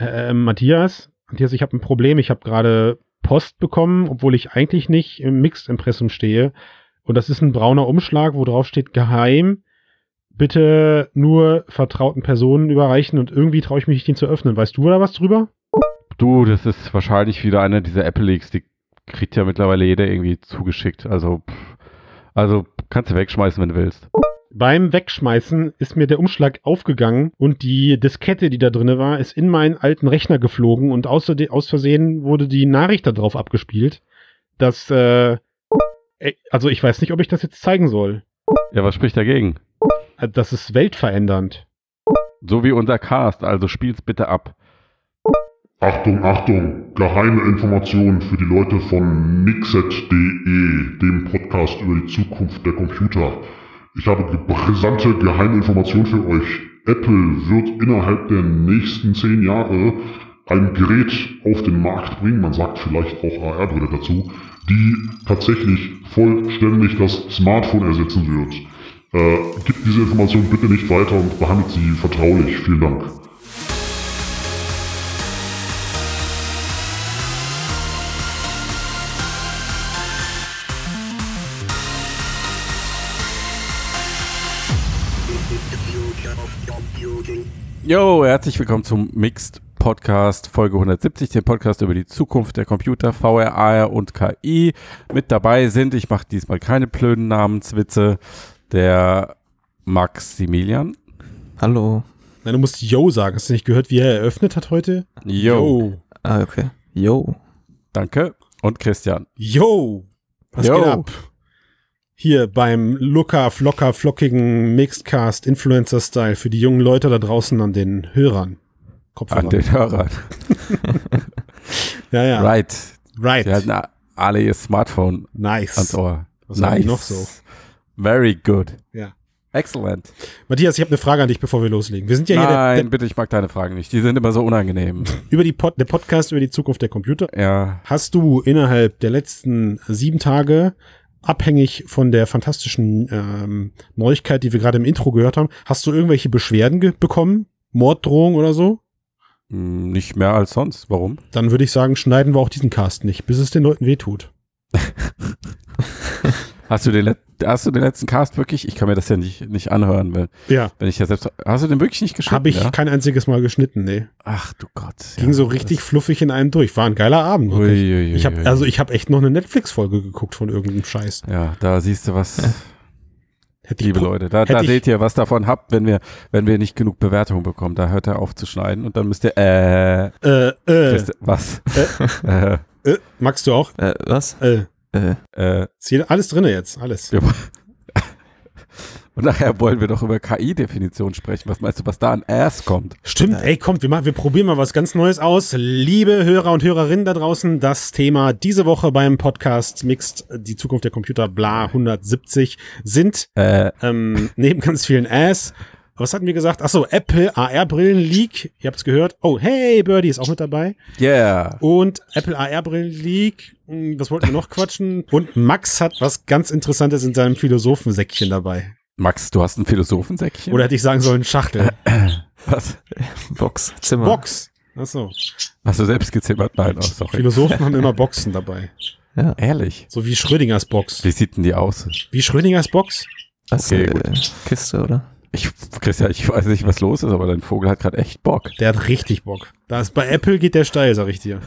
Äh, Matthias, Matthias, ich habe ein Problem. Ich habe gerade Post bekommen, obwohl ich eigentlich nicht im Mixed-Impressum stehe. Und das ist ein brauner Umschlag, wo drauf steht geheim. Bitte nur vertrauten Personen überreichen und irgendwie traue ich mich nicht, den zu öffnen. Weißt du da was drüber? Du, das ist wahrscheinlich wieder einer dieser Apple Leaks, die kriegt ja mittlerweile jeder irgendwie zugeschickt. Also, also kannst du wegschmeißen, wenn du willst. Beim Wegschmeißen ist mir der Umschlag aufgegangen und die Diskette, die da drinne war, ist in meinen alten Rechner geflogen und aus Versehen wurde die Nachricht darauf abgespielt, dass, äh, äh, also ich weiß nicht, ob ich das jetzt zeigen soll. Ja, was spricht dagegen? Äh, Das ist weltverändernd. So wie unser Cast, also spiel's bitte ab. Achtung, Achtung, geheime Informationen für die Leute von Mixet.de, dem Podcast über die Zukunft der Computer. Ich habe brisante geheime Informationen für euch. Apple wird innerhalb der nächsten zehn Jahre ein Gerät auf den Markt bringen, man sagt vielleicht auch AR-Brille dazu, die tatsächlich vollständig das Smartphone ersetzen wird. Äh, gibt diese Information bitte nicht weiter und behandelt sie vertraulich. Vielen Dank. Yo, herzlich willkommen zum Mixed Podcast Folge 170, dem Podcast über die Zukunft der Computer, VR, AR und KI. Mit dabei sind, ich mache diesmal keine blöden Namenswitze, der Maximilian. Hallo. Nein, du musst Yo sagen. Hast du nicht gehört, wie er eröffnet hat heute? Yo, Ah, okay. Yo. danke. Und Christian. Yo! Was Yo. geht ab? Hier beim Looker, Flocker, flockigen Mixedcast Influencer-Style für die jungen Leute da draußen an den Hörern. Kopfhörer. An den Hörern. ja, ja. Right. Right. Sie halten a- alle ihr Smartphone Nice. ans Ohr. Was die noch so? Very good. Ja. Excellent. Matthias, ich habe eine Frage an dich, bevor wir loslegen. Wir sind ja hier der, Nein, der, bitte, ich mag deine Fragen nicht. Die sind immer so unangenehm. über die Pod, der Podcast über die Zukunft der Computer. ja. Hast du innerhalb der letzten sieben Tage, abhängig von der fantastischen ähm, Neuigkeit, die wir gerade im Intro gehört haben, hast du irgendwelche Beschwerden bekommen? Morddrohung oder so? Hm, Nicht mehr als sonst. Warum? Dann würde ich sagen, schneiden wir auch diesen Cast nicht, bis es den Leuten wehtut. Hast du den, hast du den letzten Cast wirklich? Ich kann mir das ja nicht, nicht anhören, wenn, Ja. wenn ich ja selbst. Hast du den wirklich nicht geschnitten? Habe ich ja? kein einziges Mal geschnitten, nee. Ach du Gott. Ging so richtig fluffig in einem durch. War ein geiler Abend. Ui, ui, ui, Ich habe ui. also ich habe echt noch eine Netflix-Folge geguckt von irgendeinem Scheiß. Ja, da siehst du was, Hätte ich liebe Leute. Da, da seht ihr, was davon habt, wenn wir, wenn wir nicht genug Bewertungen bekommen. Da hört er auf zu schneiden und dann müsst ihr, äh, Äh, äh, was? äh, äh, magst du auch? Äh, was? Äh, Äh, äh, ist hier alles drinne jetzt, alles. und nachher wollen wir doch über KI-Definition sprechen. Was meinst du, was da an Ass kommt? Stimmt, ey, kommt, wir, machen, wir probieren mal was ganz Neues aus. Liebe Hörer und Hörerinnen da draußen, das Thema diese Woche beim Podcast Mixed, die Zukunft der Computer, bla 170, sind Äh, ähm, neben ganz vielen Ass. Was hatten wir gesagt? Achso, Apple AR-Brillen-Leak. Ihr habt's gehört. Oh, hey, Birdie ist auch mit dabei. yeah. Und Apple AR-Brillen-Leak. Hm, Was wollten wir noch quatschen? Und Max hat was ganz Interessantes in seinem Philosophensäckchen dabei. Max, du hast ein Philosophensäckchen? Oder hätte ich sagen sollen, Schachtel. was? Box. Zimmer. Box. Achso. Hast du selbst gezimmert? Nein, oh, sorry. Philosophen haben immer Boxen dabei. Ja. Ehrlich? So wie Schrödingers Box. Wie sieht denn die aus? Wie Schrödingers Box? Was, Okay, äh, Kiste, oder? Ich, Christian, ich weiß nicht, was los ist, aber dein Vogel hat gerade echt Bock. Der hat richtig Bock. Da ist bei Apple geht der steil, sag ich dir.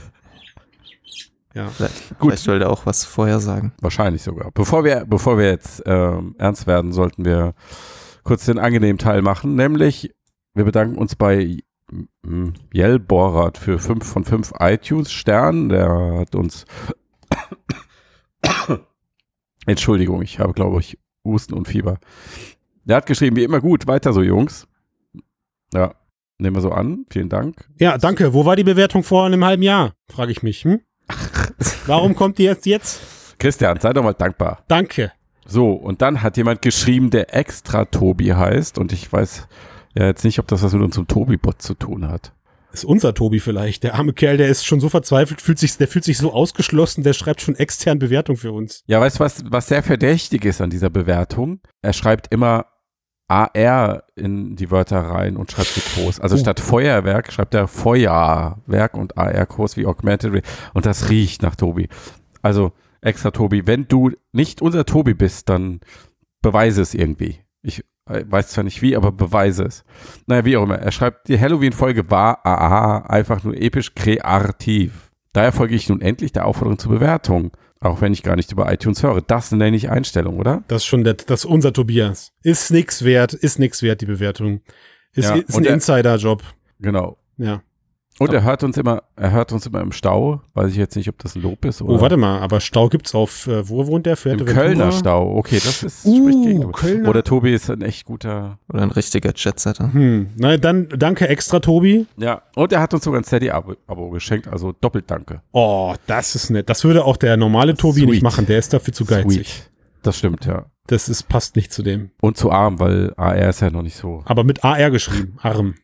Ja. Vielleicht, Gut. vielleicht will der auch was vorher sagen. Wahrscheinlich sogar. Bevor wir, bevor wir jetzt ähm, ernst werden, sollten wir kurz den angenehmen Teil machen, nämlich wir bedanken uns bei mm, Jell Borat für 5 von 5 iTunes-Sternen. Der hat uns Entschuldigung, ich habe, glaube ich, Husten und Fieber. Der hat geschrieben, wie immer gut, weiter so, Jungs. Ja, nehmen wir so an. Vielen Dank. Ja, danke. Wo war die Bewertung vor einem halben Jahr? Frage ich mich. Hm? Warum kommt die jetzt jetzt? Christian, sei doch mal dankbar. Danke. So, und dann hat jemand geschrieben, der extra Tobi heißt. Und ich weiß ja jetzt nicht, ob das was mit unserem Tobi-Bot zu tun hat. Ist unser Tobi vielleicht. Der arme Kerl, der ist schon so verzweifelt, fühlt sich, der fühlt sich so ausgeschlossen, der schreibt schon extern Bewertung für uns. Ja, weißt du, was, was sehr verdächtig ist an dieser Bewertung? Er schreibt immer AR in die Wörter rein und schreibt sie groß. Also Oh. statt Feuerwerk schreibt er Feuerwerk und AR groß wie Augmented Reality. Und das riecht nach Tobi. Also extra Tobi, wenn du nicht unser Tobi bist, dann beweise es irgendwie. Ich äh, weiß zwar nicht wie, aber beweise es. Naja, wie auch immer. Er schreibt, die Halloween-Folge war aha, einfach nur episch kreativ. Daher folge ich nun endlich der Aufforderung zur Bewertung. Auch wenn ich gar nicht über iTunes höre. Das nenne ich Einstellung, oder? Das ist schon der, das ist unser Tobias. Ist nix wert, ist nix wert, die Bewertung. Ist, Ja, ist ein er- Insider-Job. Genau. Ja. Und er hört uns immer, er hört uns immer im Stau. Weiß ich jetzt nicht, ob das ein Lob ist oder Oh, warte mal, aber Stau gibt's auf, äh, wo wohnt der? im? Kölner Stau. Okay, das ist Uh, spricht gegen. Kölner. Oder Tobi ist ein echt guter. Oder ein richtiger Jetsetter. Hm, na dann danke extra, Tobi. Ja. Und er hat uns sogar ein Steady-Abo Abo geschenkt, also doppelt danke. Oh, das ist nett. Das würde auch der normale Tobi Sweet. nicht machen. Der ist dafür zu geizig. Sweet. Das stimmt, ja. Das ist, passt nicht zu dem. Und zu arm, weil AR ist ja noch nicht so. Aber mit AR geschrieben. Arm.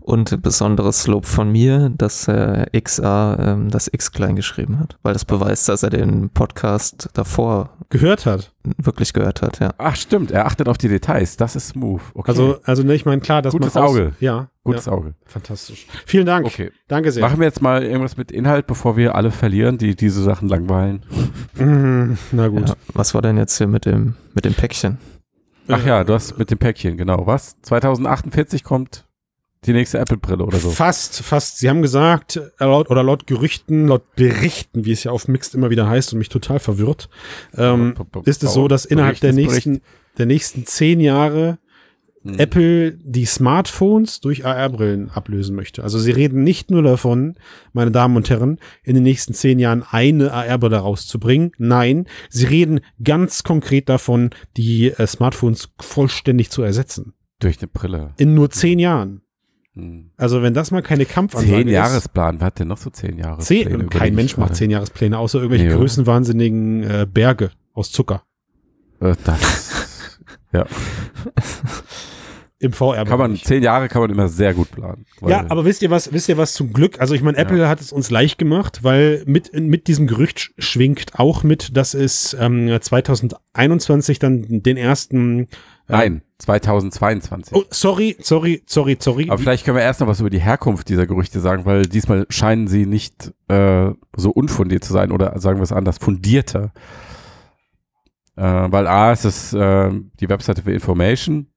Und besonderes Lob von mir, dass äh, XA ähm, das X klein geschrieben hat, weil das beweist, dass er den Podcast davor Gehört hat. wirklich gehört hat, ja. Ach, stimmt, er achtet auf die Details. Das ist smooth. Okay. Also, also ne, ich meine, klar, dass Gutes man aus- Auge. Ja. gutes ja, Auge. Fantastisch. Vielen Dank. Okay. Danke sehr. Machen wir jetzt mal irgendwas mit Inhalt, bevor wir alle verlieren, die diese Sachen langweilen. Na gut. ja. Was war denn jetzt hier mit dem, mit dem Päckchen? Ach ja, du hast mit dem Päckchen, genau. Was? 2048 kommt die nächste Apple-Brille oder so. Fast, fast. Sie haben gesagt, äh, laut, oder laut Gerüchten, laut Berichten, wie es ja auf Mixed immer wieder heißt und mich total verwirrt, ähm, ist es so, dass innerhalb der Bericht nächsten, der nächsten zehn Jahre Hm. Apple die Smartphones durch AR-Brillen ablösen möchte. Also sie reden nicht nur davon, meine Damen und Herren, in den nächsten zehn Jahren eine AR-Brille rauszubringen. Nein, sie reden ganz konkret davon, die äh, Smartphones vollständig zu ersetzen. Durch eine Brille. In nur zehn Jahren. Hm. Also wenn das mal keine Kampfansage Zehn ist. Jahresplan. Wer hat denn noch so zehn Jahre? Zehn, kein Mensch macht zehn Jahrespläne, außer irgendwelche Nee, größenwahnsinnigen äh, Berge aus Zucker Äh, das, ja. im VR. Kann man, zehn Jahre kann man immer sehr gut planen. Ja, aber wisst ihr was, wisst ihr was zum Glück? Also ich meine, Apple hat es uns leicht gemacht, weil mit, mit diesem Gerücht sch- schwingt auch mit, dass es ähm, 2021 dann den ersten äh, Nein, 2022. Oh, sorry, sorry, sorry, sorry. Aber vielleicht können wir erst noch was über die Herkunft dieser Gerüchte sagen, weil diesmal scheinen sie nicht äh, so unfundiert zu sein oder sagen wir es anders, fundierter. Äh, weil A, es ist äh, die Webseite für Information,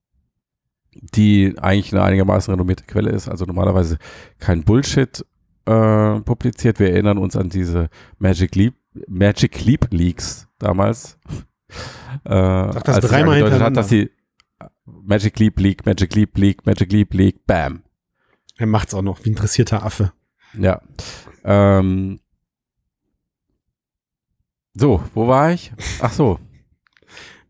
die eigentlich eine einigermaßen renommierte Quelle ist, also normalerweise kein Bullshit äh, publiziert. Wir erinnern uns an diese Magic Leap, Magic Leap Leaks damals. Äh, das als sie dreimal angedeutet hat, hintereinander. dass sie Magic Leap Leak, Magic Leap Leak, Magic Leap Leak, bam. er macht's auch noch, wie interessierter Affe. Ja. Ähm. So, wo war ich? Ach so.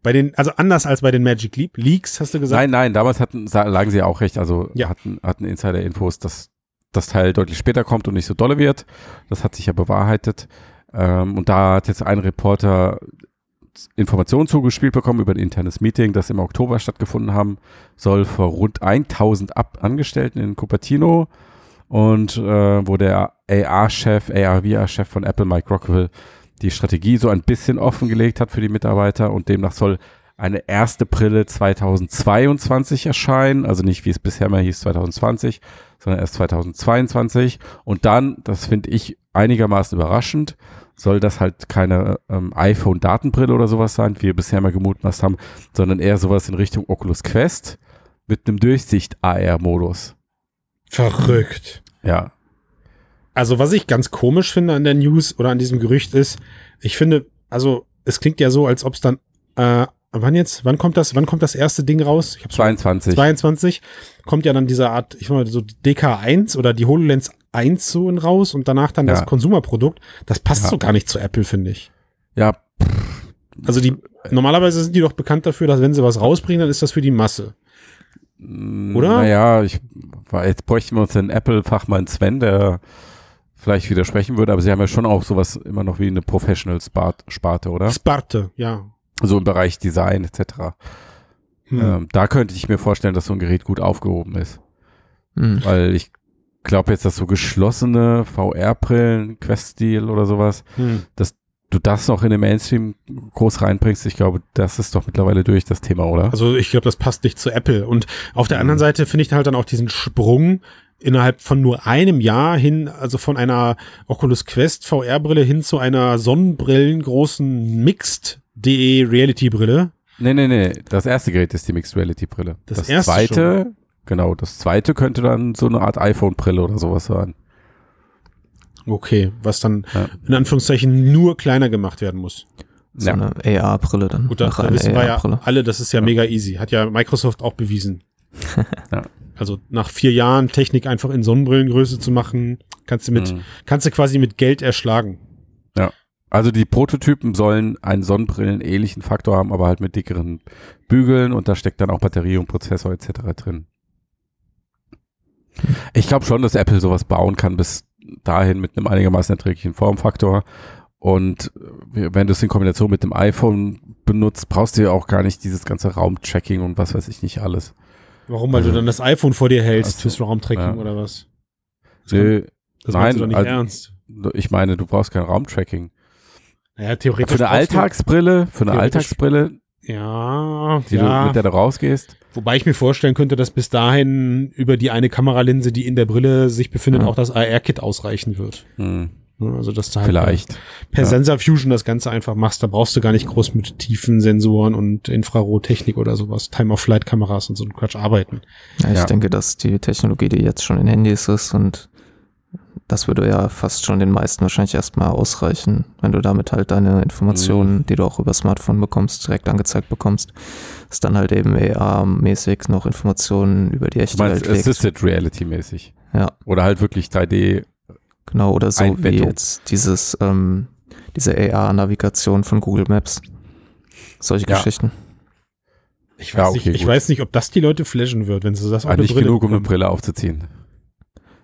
Bei den, also anders als bei den Magic Leap Leaks, hast du gesagt? Nein, nein, damals hatten, lagen sie auch recht. Also Ja. hatten, hatten Insider-Infos, dass das Teil deutlich später kommt und nicht so dolle wird. Das hat sich ja bewahrheitet. Ähm, und da hat jetzt ein Reporter Informationen zugespielt bekommen über ein internes Meeting, das im Oktober stattgefunden haben soll, vor rund 1000 Ab Angestellten in Cupertino und äh, wo der AR-Chef, AR-VR-Chef von Apple, Mike Rockwell, die Strategie so ein bisschen offengelegt hat für die Mitarbeiter und demnach soll eine erste Brille 2022 erscheinen, also nicht wie es bisher mal hieß 2020, sondern erst 2022 und dann, das finde ich einigermaßen überraschend, soll das halt keine ähm, iPhone-Datenbrille oder sowas sein, wie wir bisher mal gemutmaßt haben, sondern eher sowas in Richtung Oculus Quest mit einem Durchsicht-AR-Modus. Verrückt. Ja, Also, was ich ganz komisch finde an der News oder an diesem Gerücht ist, ich finde, also, es klingt ja so, als ob es dann, äh, wann jetzt, wann kommt das, wann kommt das erste Ding raus? Ich hab's 22. 22 kommt ja dann diese Art, ich mal so DK1 oder die HoloLens 1 so in raus und danach dann Ja. das Konsumerprodukt. Das passt Ja. so gar nicht zu Apple, finde ich. Ja, Also die, normalerweise sind die doch bekannt dafür, dass wenn sie was rausbringen, dann ist das für die Masse. Oder? Naja, ich, jetzt bräuchten wir uns den Apple-Fachmann Sven, der vielleicht widersprechen würde, aber sie haben ja schon auch sowas immer noch wie eine Professional-Sparte, oder? Sparte, ja. So im Bereich Design etc. Hm. Ähm, da könnte ich mir vorstellen, dass so ein Gerät gut aufgehoben ist. Hm. Weil ich glaube jetzt, dass so geschlossene VR-Brillen, Quest-Stil oder sowas, Hm. das du das noch in den Mainstream groß reinbringst, ich glaube, das ist doch mittlerweile durch das Thema, oder? Also ich glaube, das passt nicht zu Apple. Und auf der anderen Seite finde ich halt dann auch diesen Sprung innerhalb von nur einem Jahr hin, also von einer Oculus Quest VR-Brille hin zu einer sonnenbrillengroßen Mixed.de Reality-Brille. Nee, nee, nee. Das erste Gerät ist die Mixed Reality Brille. Das erste zweite, genau, das zweite könnte dann so eine Art iPhone-Brille oder sowas sein. Okay, was dann Ja. in Anführungszeichen nur kleiner gemacht werden muss. So Ja. eine AR-Brille dann. Gut, da, wissen wir ja alle, das ist ja, mega easy. Hat ja Microsoft auch bewiesen. Ja. Also nach vier Jahren Technik einfach in Sonnenbrillengröße zu machen, kannst du mit, Mhm. kannst du quasi mit Geld erschlagen. Also die Prototypen sollen einen Sonnenbrillen-ähnlichen Faktor haben, aber halt mit dickeren Bügeln und da steckt dann auch Batterie und Prozessor etc. drin. Ich glaube schon, dass Apple sowas bauen kann bis dahin mit einem einigermaßen erträglichen Formfaktor. Und äh, wenn du es in Kombination mit dem iPhone benutzt, brauchst du ja auch gar nicht dieses ganze Raumtracking und was weiß ich nicht alles. Warum? Weil Also- du dann das iPhone vor dir hältst Also, fürs Raumtracking ja. oder was? Das, Nö, das nein, meinst du doch nicht also- ernst. ich meine, du brauchst kein Raumtracking. Naja, theoretisch. Für eine Alltagsbrille, für eine Alltagsbrille, Ja, die ja. du, mit der du rausgehst, Wobei ich mir vorstellen könnte, dass bis dahin über die eine Kameralinse, die in der Brille sich befindet, Ja. auch das AR-Kit ausreichen wird. hm, Also, dass du halt vielleicht. per Ja. Sensor Fusion das Ganze einfach machst. Da brauchst du gar nicht groß mit tiefen Sensoren und Infrarottechnik oder sowas, Time-of-Flight-Kameras und so ein Quatsch arbeiten. Ja, ich Ja. denke, dass die Technologie, die jetzt schon in Handys ist und das würde ja fast schon den meisten wahrscheinlich erstmal ausreichen, wenn du damit halt deine Informationen, Mhm. die du auch über Smartphone bekommst, direkt angezeigt bekommst, dass dann halt eben AR-mäßig noch Informationen über die echte Welt. Assisted Reality mäßig. Ja, Oder halt wirklich 3D. Genau, oder so wie Einbettung. jetzt dieses, ähm, diese AR-Navigation von Google Maps. Solche Ja. Geschichten. Ich Ja, weiß, okay, nicht, ich weiß nicht, ob das die Leute flashen wird, wenn sie das auf Ah, eine nicht Brille genug, um eine bekommen. Brille aufzuziehen.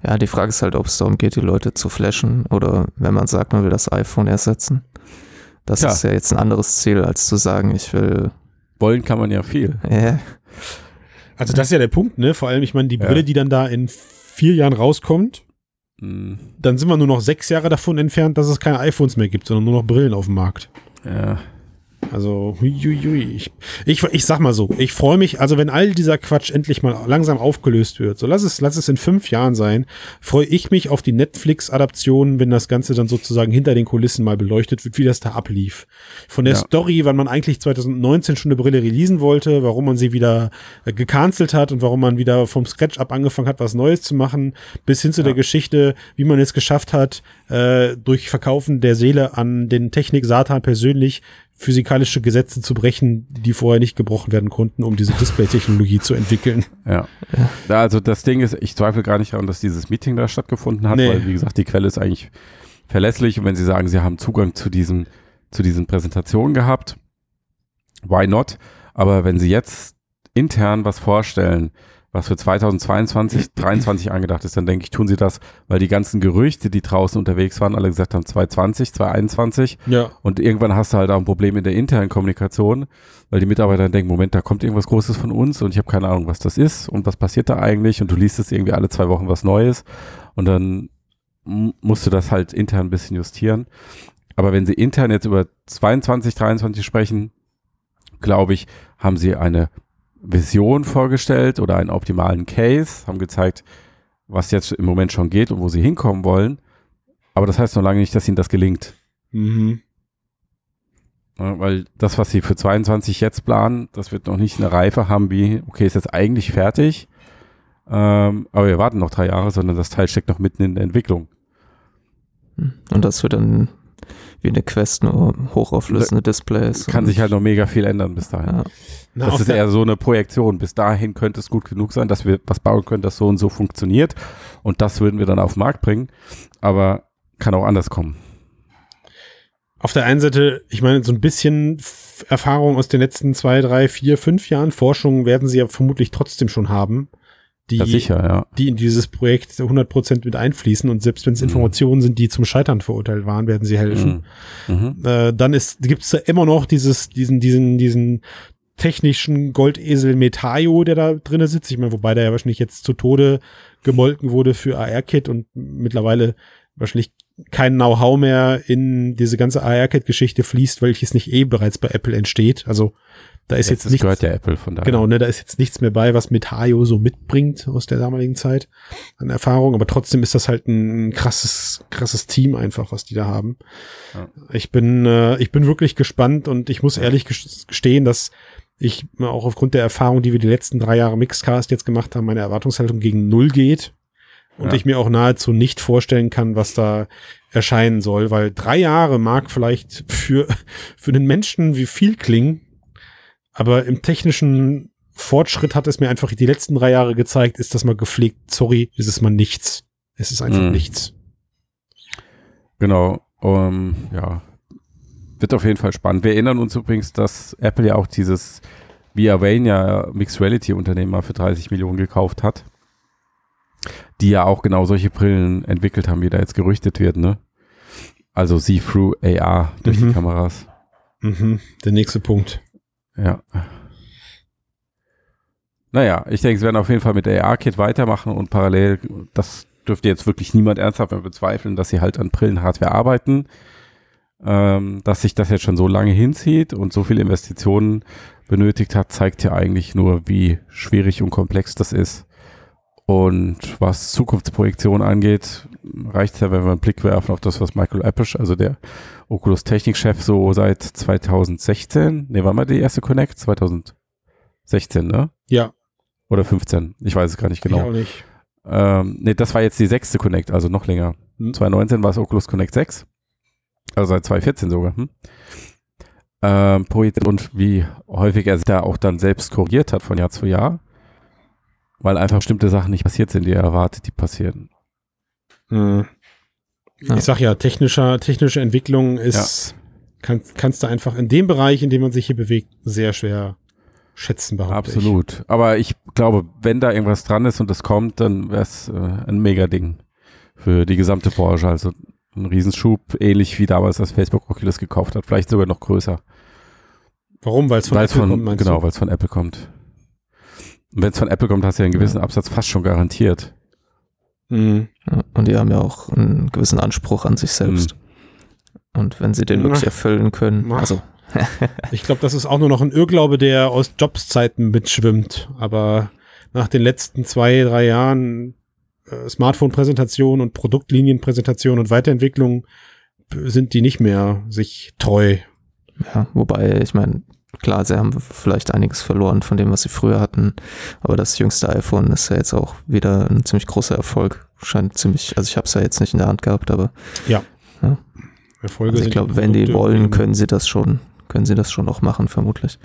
Ja, die Frage ist halt, ob es darum geht, die Leute zu flashen oder wenn man sagt, man will das iPhone ersetzen. Das Ja. ist ja jetzt ein anderes Ziel, als zu sagen, ich will. Wollen kann man ja viel. Äh, Also das ist ja der Punkt, ne? Vor allem, ich meine, die Ja. Brille, die dann da in vier Jahren rauskommt, Hm, dann sind wir nur noch sechs Jahre davon entfernt, dass es keine iPhones mehr gibt, sondern nur noch Brillen auf dem Markt. ja. Also, huiuiui. Ich, ich, ich sag mal so, ich freue mich, also wenn all dieser Quatsch endlich mal langsam aufgelöst wird, so lass es, lass es in fünf Jahren sein, freue ich mich auf die Netflix-Adaption, wenn das Ganze dann sozusagen hinter den Kulissen mal beleuchtet wird, wie das da ablief. Von der Ja. Story, wann man eigentlich 2019 schon eine Brille releasen wollte, warum man sie wieder äh, gecancelt hat und warum man wieder vom Scratch up angefangen hat, was Neues zu machen, bis hin zu Ja. der Geschichte, wie man es geschafft hat, äh, durch Verkaufen der Seele an den Technik-Satan persönlich physikalische Gesetze zu brechen, die vorher nicht gebrochen werden konnten, um diese Display-Technologie zu entwickeln. Ja. ja. Also das Ding ist, ich zweifle gar nicht daran, dass dieses Meeting da stattgefunden hat, Nee. weil wie gesagt, die Quelle ist eigentlich verlässlich und wenn sie sagen, sie haben Zugang zu diesen, zu diesen Präsentationen gehabt, why not? Aber wenn sie jetzt intern was vorstellen, was für 2022, 2023 angedacht ist, dann denke ich, tun sie das, weil die ganzen Gerüchte, die draußen unterwegs waren, alle gesagt haben 2020, 2021 Ja. und irgendwann hast du halt auch ein Problem in der internen Kommunikation, weil die Mitarbeiter dann denken, Moment, da kommt irgendwas Großes von uns und ich habe keine Ahnung, was das ist und was passiert da eigentlich und du liest es irgendwie alle zwei Wochen was Neues und dann musst du das halt intern ein bisschen justieren. Aber wenn sie intern jetzt über 22, 23 sprechen, glaube ich, haben sie eine Vision vorgestellt oder einen optimalen Case, haben gezeigt, was jetzt im Moment schon geht und wo sie hinkommen wollen. Aber das heißt noch lange nicht, dass ihnen das gelingt. Mhm. Ja, weil das, was sie für 22 jetzt planen, das wird noch nicht eine Reife haben wie, okay, ist jetzt eigentlich fertig, ähm, aber wir warten noch drei Jahre, sondern das Teil steckt noch mitten in der Entwicklung. und das wird dann wie eine Quest nur hochauflösende Displays. Kann sich halt noch mega viel ändern bis dahin. Ja. Na, das ist eher so eine Projektion. Bis dahin könnte es gut genug sein, dass wir was bauen können, das so und so funktioniert. Und das würden wir dann auf den Markt bringen. Aber kann auch anders kommen. Auf der einen Seite, ich meine, so ein bisschen Erfahrung aus den letzten zwei, drei, vier, fünf Jahren Forschung werden sie ja vermutlich trotzdem schon haben, die, Ja, sicher, ja. die in dieses Projekt 100% mit einfließen. Und selbst wenn es Mhm. Informationen sind, die zum Scheitern verurteilt waren, werden sie helfen. Mhm. Mhm. Äh, dann ist, gibt's da immer noch dieses, diesen, diesen, diesen technischen Goldesel Metaio, der da drinne sitzt. Ich meine, wobei der ja wahrscheinlich jetzt zu Tode gemolken wurde für AR-Kit und mittlerweile wahrscheinlich kein Know-how mehr in diese ganze AR-Kit-Geschichte fließt, welches nicht eh bereits bei Apple entsteht. Also da ist jetzt, das nichts. gehört ja Apple von daher. Genau, ne, da ist jetzt nichts mehr bei, was mit Hayo so mitbringt aus der damaligen Zeit an Erfahrung, aber trotzdem ist das halt ein krasses, krasses Team einfach, was die da haben. Ja. Ich bin, äh, ich bin wirklich gespannt und ich muss ehrlich ges- gestehen, dass ich auch aufgrund der Erfahrung, die wir die letzten drei Jahre Mixcast jetzt gemacht haben, meine Erwartungshaltung gegen Null geht und Ja. ich mir auch nahezu nicht vorstellen kann, was da erscheinen soll, weil drei Jahre mag vielleicht für, für den Menschen wie viel klingen, aber im technischen Fortschritt hat es mir einfach die letzten drei Jahre gezeigt, ist das mal gepflegt, sorry, ist es mal nichts. Es ist einfach Mhm. nichts. Genau. Um, ja. Wird auf jeden Fall spannend. Wir erinnern uns übrigens, dass Apple ja auch dieses Via Vania Mixed Reality Unternehmen mal für 30 Millionen gekauft hat. Die ja auch genau solche Brillen entwickelt haben, wie da jetzt gerüchtet wird, ne? Also See-Through AR durch Mhm. die Kameras. Mhm. Der nächste Punkt. Ja. Naja, ich denke, sie werden auf jeden Fall mit der AR-Kit weitermachen und parallel, das dürfte jetzt wirklich niemand ernsthaft mehr bezweifeln, dass sie halt an Brillenhardware arbeiten. Ähm, dass sich das jetzt schon so lange hinzieht und so viele Investitionen benötigt hat, zeigt ja eigentlich nur, wie schwierig und komplex das ist. Und was Zukunftsprojektion angeht, reicht es ja, wenn wir einen Blick werfen auf das, was Michael Appisch, also der Oculus Technikchef, so seit 2016, ne, war mal die erste Connect? 2016, ne? Ja, Oder 15, ich weiß es gar nicht ich auch genau. nicht. Ähm, ne, das war jetzt die sechste Connect, also noch länger. Hm. 2019 war es Oculus Connect 6. Also seit 2014 sogar. Hm? Ähm, und wie häufig er sich da auch dann selbst korrigiert hat von Jahr zu Jahr. Weil einfach bestimmte Sachen nicht passiert sind, die er erwartet, die passieren. Mhm. Ja. Ich sag ja, technischer, technische Entwicklung ist, kann, kannst du einfach in dem Bereich, in dem man sich hier bewegt, sehr schwer schätzen, behaupte Absolut. Aber ich glaube, wenn da irgendwas dran ist und das kommt, dann wäre es äh, ein Mega-Ding für die gesamte Branche. Also ein Riesenschub, ähnlich wie damals, als Facebook Oculus gekauft hat. Vielleicht sogar noch größer. ich. Warum? Weil es von Weil es Apple von, kommt, meinst genau, du? weil es von Apple kommt. Wenn es von Apple kommt, hast du ja einen gewissen Absatz fast schon garantiert. Mhm. Ja, und die haben ja auch einen gewissen Anspruch an sich selbst. Und wenn sie den wirklich erfüllen können, Ach. also Ich glaube, das ist auch nur noch ein Irrglaube, der aus Jobs-Zeiten mitschwimmt. Aber nach den letzten zwei, drei Jahren äh, Smartphone-Präsentation und Produktlinienpräsentation und Weiterentwicklung sind die nicht mehr sich treu. Ja, wobei, ich meine, klar, sie haben vielleicht einiges verloren von dem, was sie früher hatten, aber das jüngste iPhone ist ja jetzt auch wieder ein ziemlich großer Erfolg. Scheint ziemlich, also ich habe es ja jetzt nicht in der Hand gehabt, aber Erfolge also ich glaube, wenn die wollen, können sie das schon, können sie das schon auch machen, vermutlich.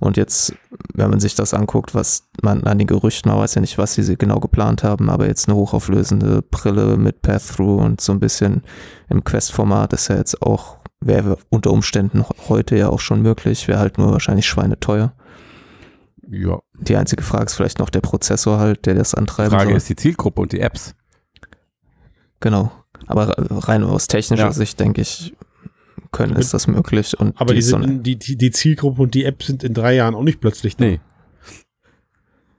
Und jetzt, wenn man sich das anguckt, was man an den Gerüchten, man weiß ja nicht, was sie genau geplant haben, aber jetzt eine hochauflösende Brille mit Path-Through und so ein bisschen im Quest-Format ist ja jetzt auch, wäre unter Umständen heute ja auch schon möglich, wäre halt nur wahrscheinlich schweineteuer. Ja. Die einzige Frage ist vielleicht noch der Prozessor halt, der das Die antreiben Frage soll. ist die Zielgruppe und die Apps. genau. Aber rein aus technischer Ja. Sicht, denke ich, können ist das möglich. Und Aber die, so eine- sind, die, die, die Zielgruppe und die App sind in drei Jahren auch nicht plötzlich da. Nee.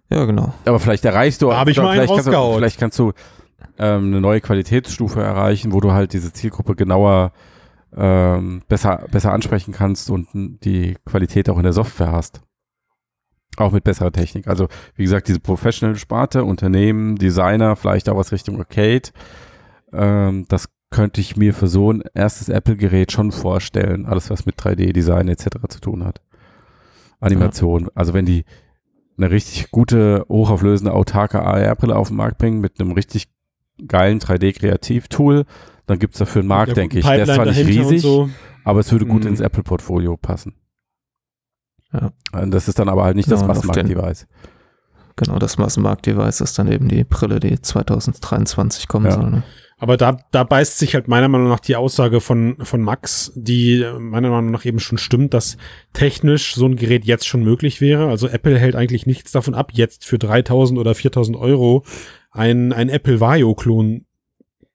ja, genau. Aber vielleicht erreichst du. Da hab ich mal einen vielleicht kannst du, vielleicht kannst du ähm, eine neue Qualitätsstufe erreichen, wo du halt diese Zielgruppe genauer ähm, besser, besser ansprechen kannst und die Qualität auch in der Software hast. Auch mit besserer Technik. Also, wie gesagt, diese Professional-Sparte, Unternehmen, Designer, vielleicht auch was Richtung Arcade. Ähm, das könnte ich mir für so ein erstes Apple-Gerät schon vorstellen. Alles, was mit 3D-Design etc. zu tun hat. Animation. Also, wenn die eine richtig gute, hochauflösende, autarke AR-Brille auf den Markt bringen mit einem richtig geilen 3D-Kreativ-Tool, dann gibt es dafür einen Markt, denke ich. Der ist zwar nicht riesig, So. aber es würde gut Mhm. ins Apple-Portfolio passen. Ja. Und Das ist dann aber halt nicht Ja, das Massenmarkt-Device. Genau, das Massenmarkt-Device ist dann eben die Brille, die 2023 kommen Ja. soll. Ne? Aber da, da beißt sich halt meiner Meinung nach die Aussage von, von Max, die äh, meiner Meinung nach eben schon stimmt, dass technisch so ein Gerät jetzt schon möglich wäre. Also Apple hält eigentlich nichts davon ab, jetzt für 3000 oder 4000 Euro ein, ein Apple Vario-Klon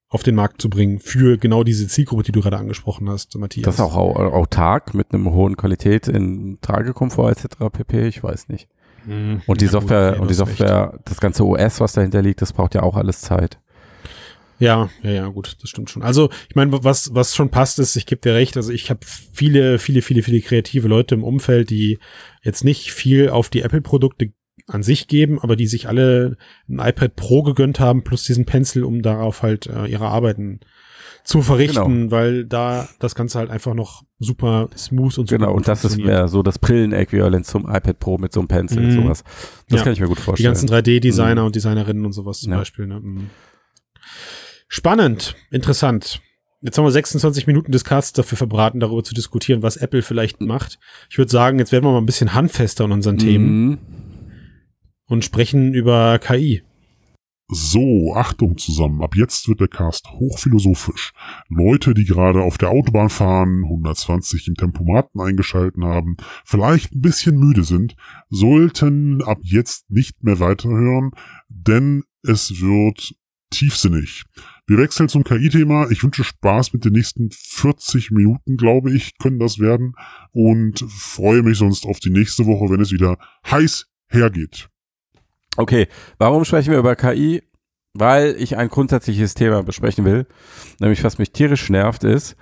auf den Markt zu bringen für genau diese Zielgruppe, die du gerade angesprochen hast, Matthias. Das ist auch au- autark mit einem hohen Qualität in Tragekomfort etc. pp. Ich weiß nicht. Mhm. Und die Ja, gut, Software okay, und die hast recht. Software, das ganze OS, was dahinter liegt, das braucht ja auch alles Zeit. Ja, ja, ja, gut, das stimmt schon. Also, ich meine, was, was schon passt, ist, ich gebe dir recht, also ich habe viele, viele, viele, viele kreative Leute im Umfeld, die jetzt nicht viel auf die Apple-Produkte an sich geben, aber die sich alle ein iPad Pro gegönnt haben, plus diesen Pencil, um darauf halt äh, ihre Arbeiten zu verrichten, genau. weil da das Ganze halt einfach noch super smooth und super Genau, und das ist mehr so das Brillen-Äquivalent zum iPad Pro mit so einem Pencil mm. und sowas. Das ja. kann ich mir gut vorstellen. Die ganzen 3D-Designer mm. und Designerinnen und sowas zum ja. Beispiel. Ne? Mm. Spannend, interessant. Jetzt haben wir 26 Minuten des Casts dafür verbraten, darüber zu diskutieren, was Apple vielleicht macht. Ich würde sagen, jetzt werden wir mal ein bisschen handfester in unseren Themen mhm. Und sprechen über KI. So, Achtung zusammen, ab jetzt wird der Cast hochphilosophisch. Leute, die gerade auf der Autobahn fahren, 120 im Tempomaten eingeschalten haben, vielleicht ein bisschen müde sind, sollten ab jetzt nicht mehr weiterhören, denn es wird tiefsinnig. Wir wechseln zum KI-Thema. Ich wünsche Spaß mit den nächsten 40 Minuten, glaube ich, können das werden. Und freue mich sonst auf die nächste Woche, wenn es wieder heiß hergeht. Okay, warum sprechen wir über KI? Weil ich ein grundsätzliches Thema besprechen will. Nämlich, was mich tierisch nervt, ist,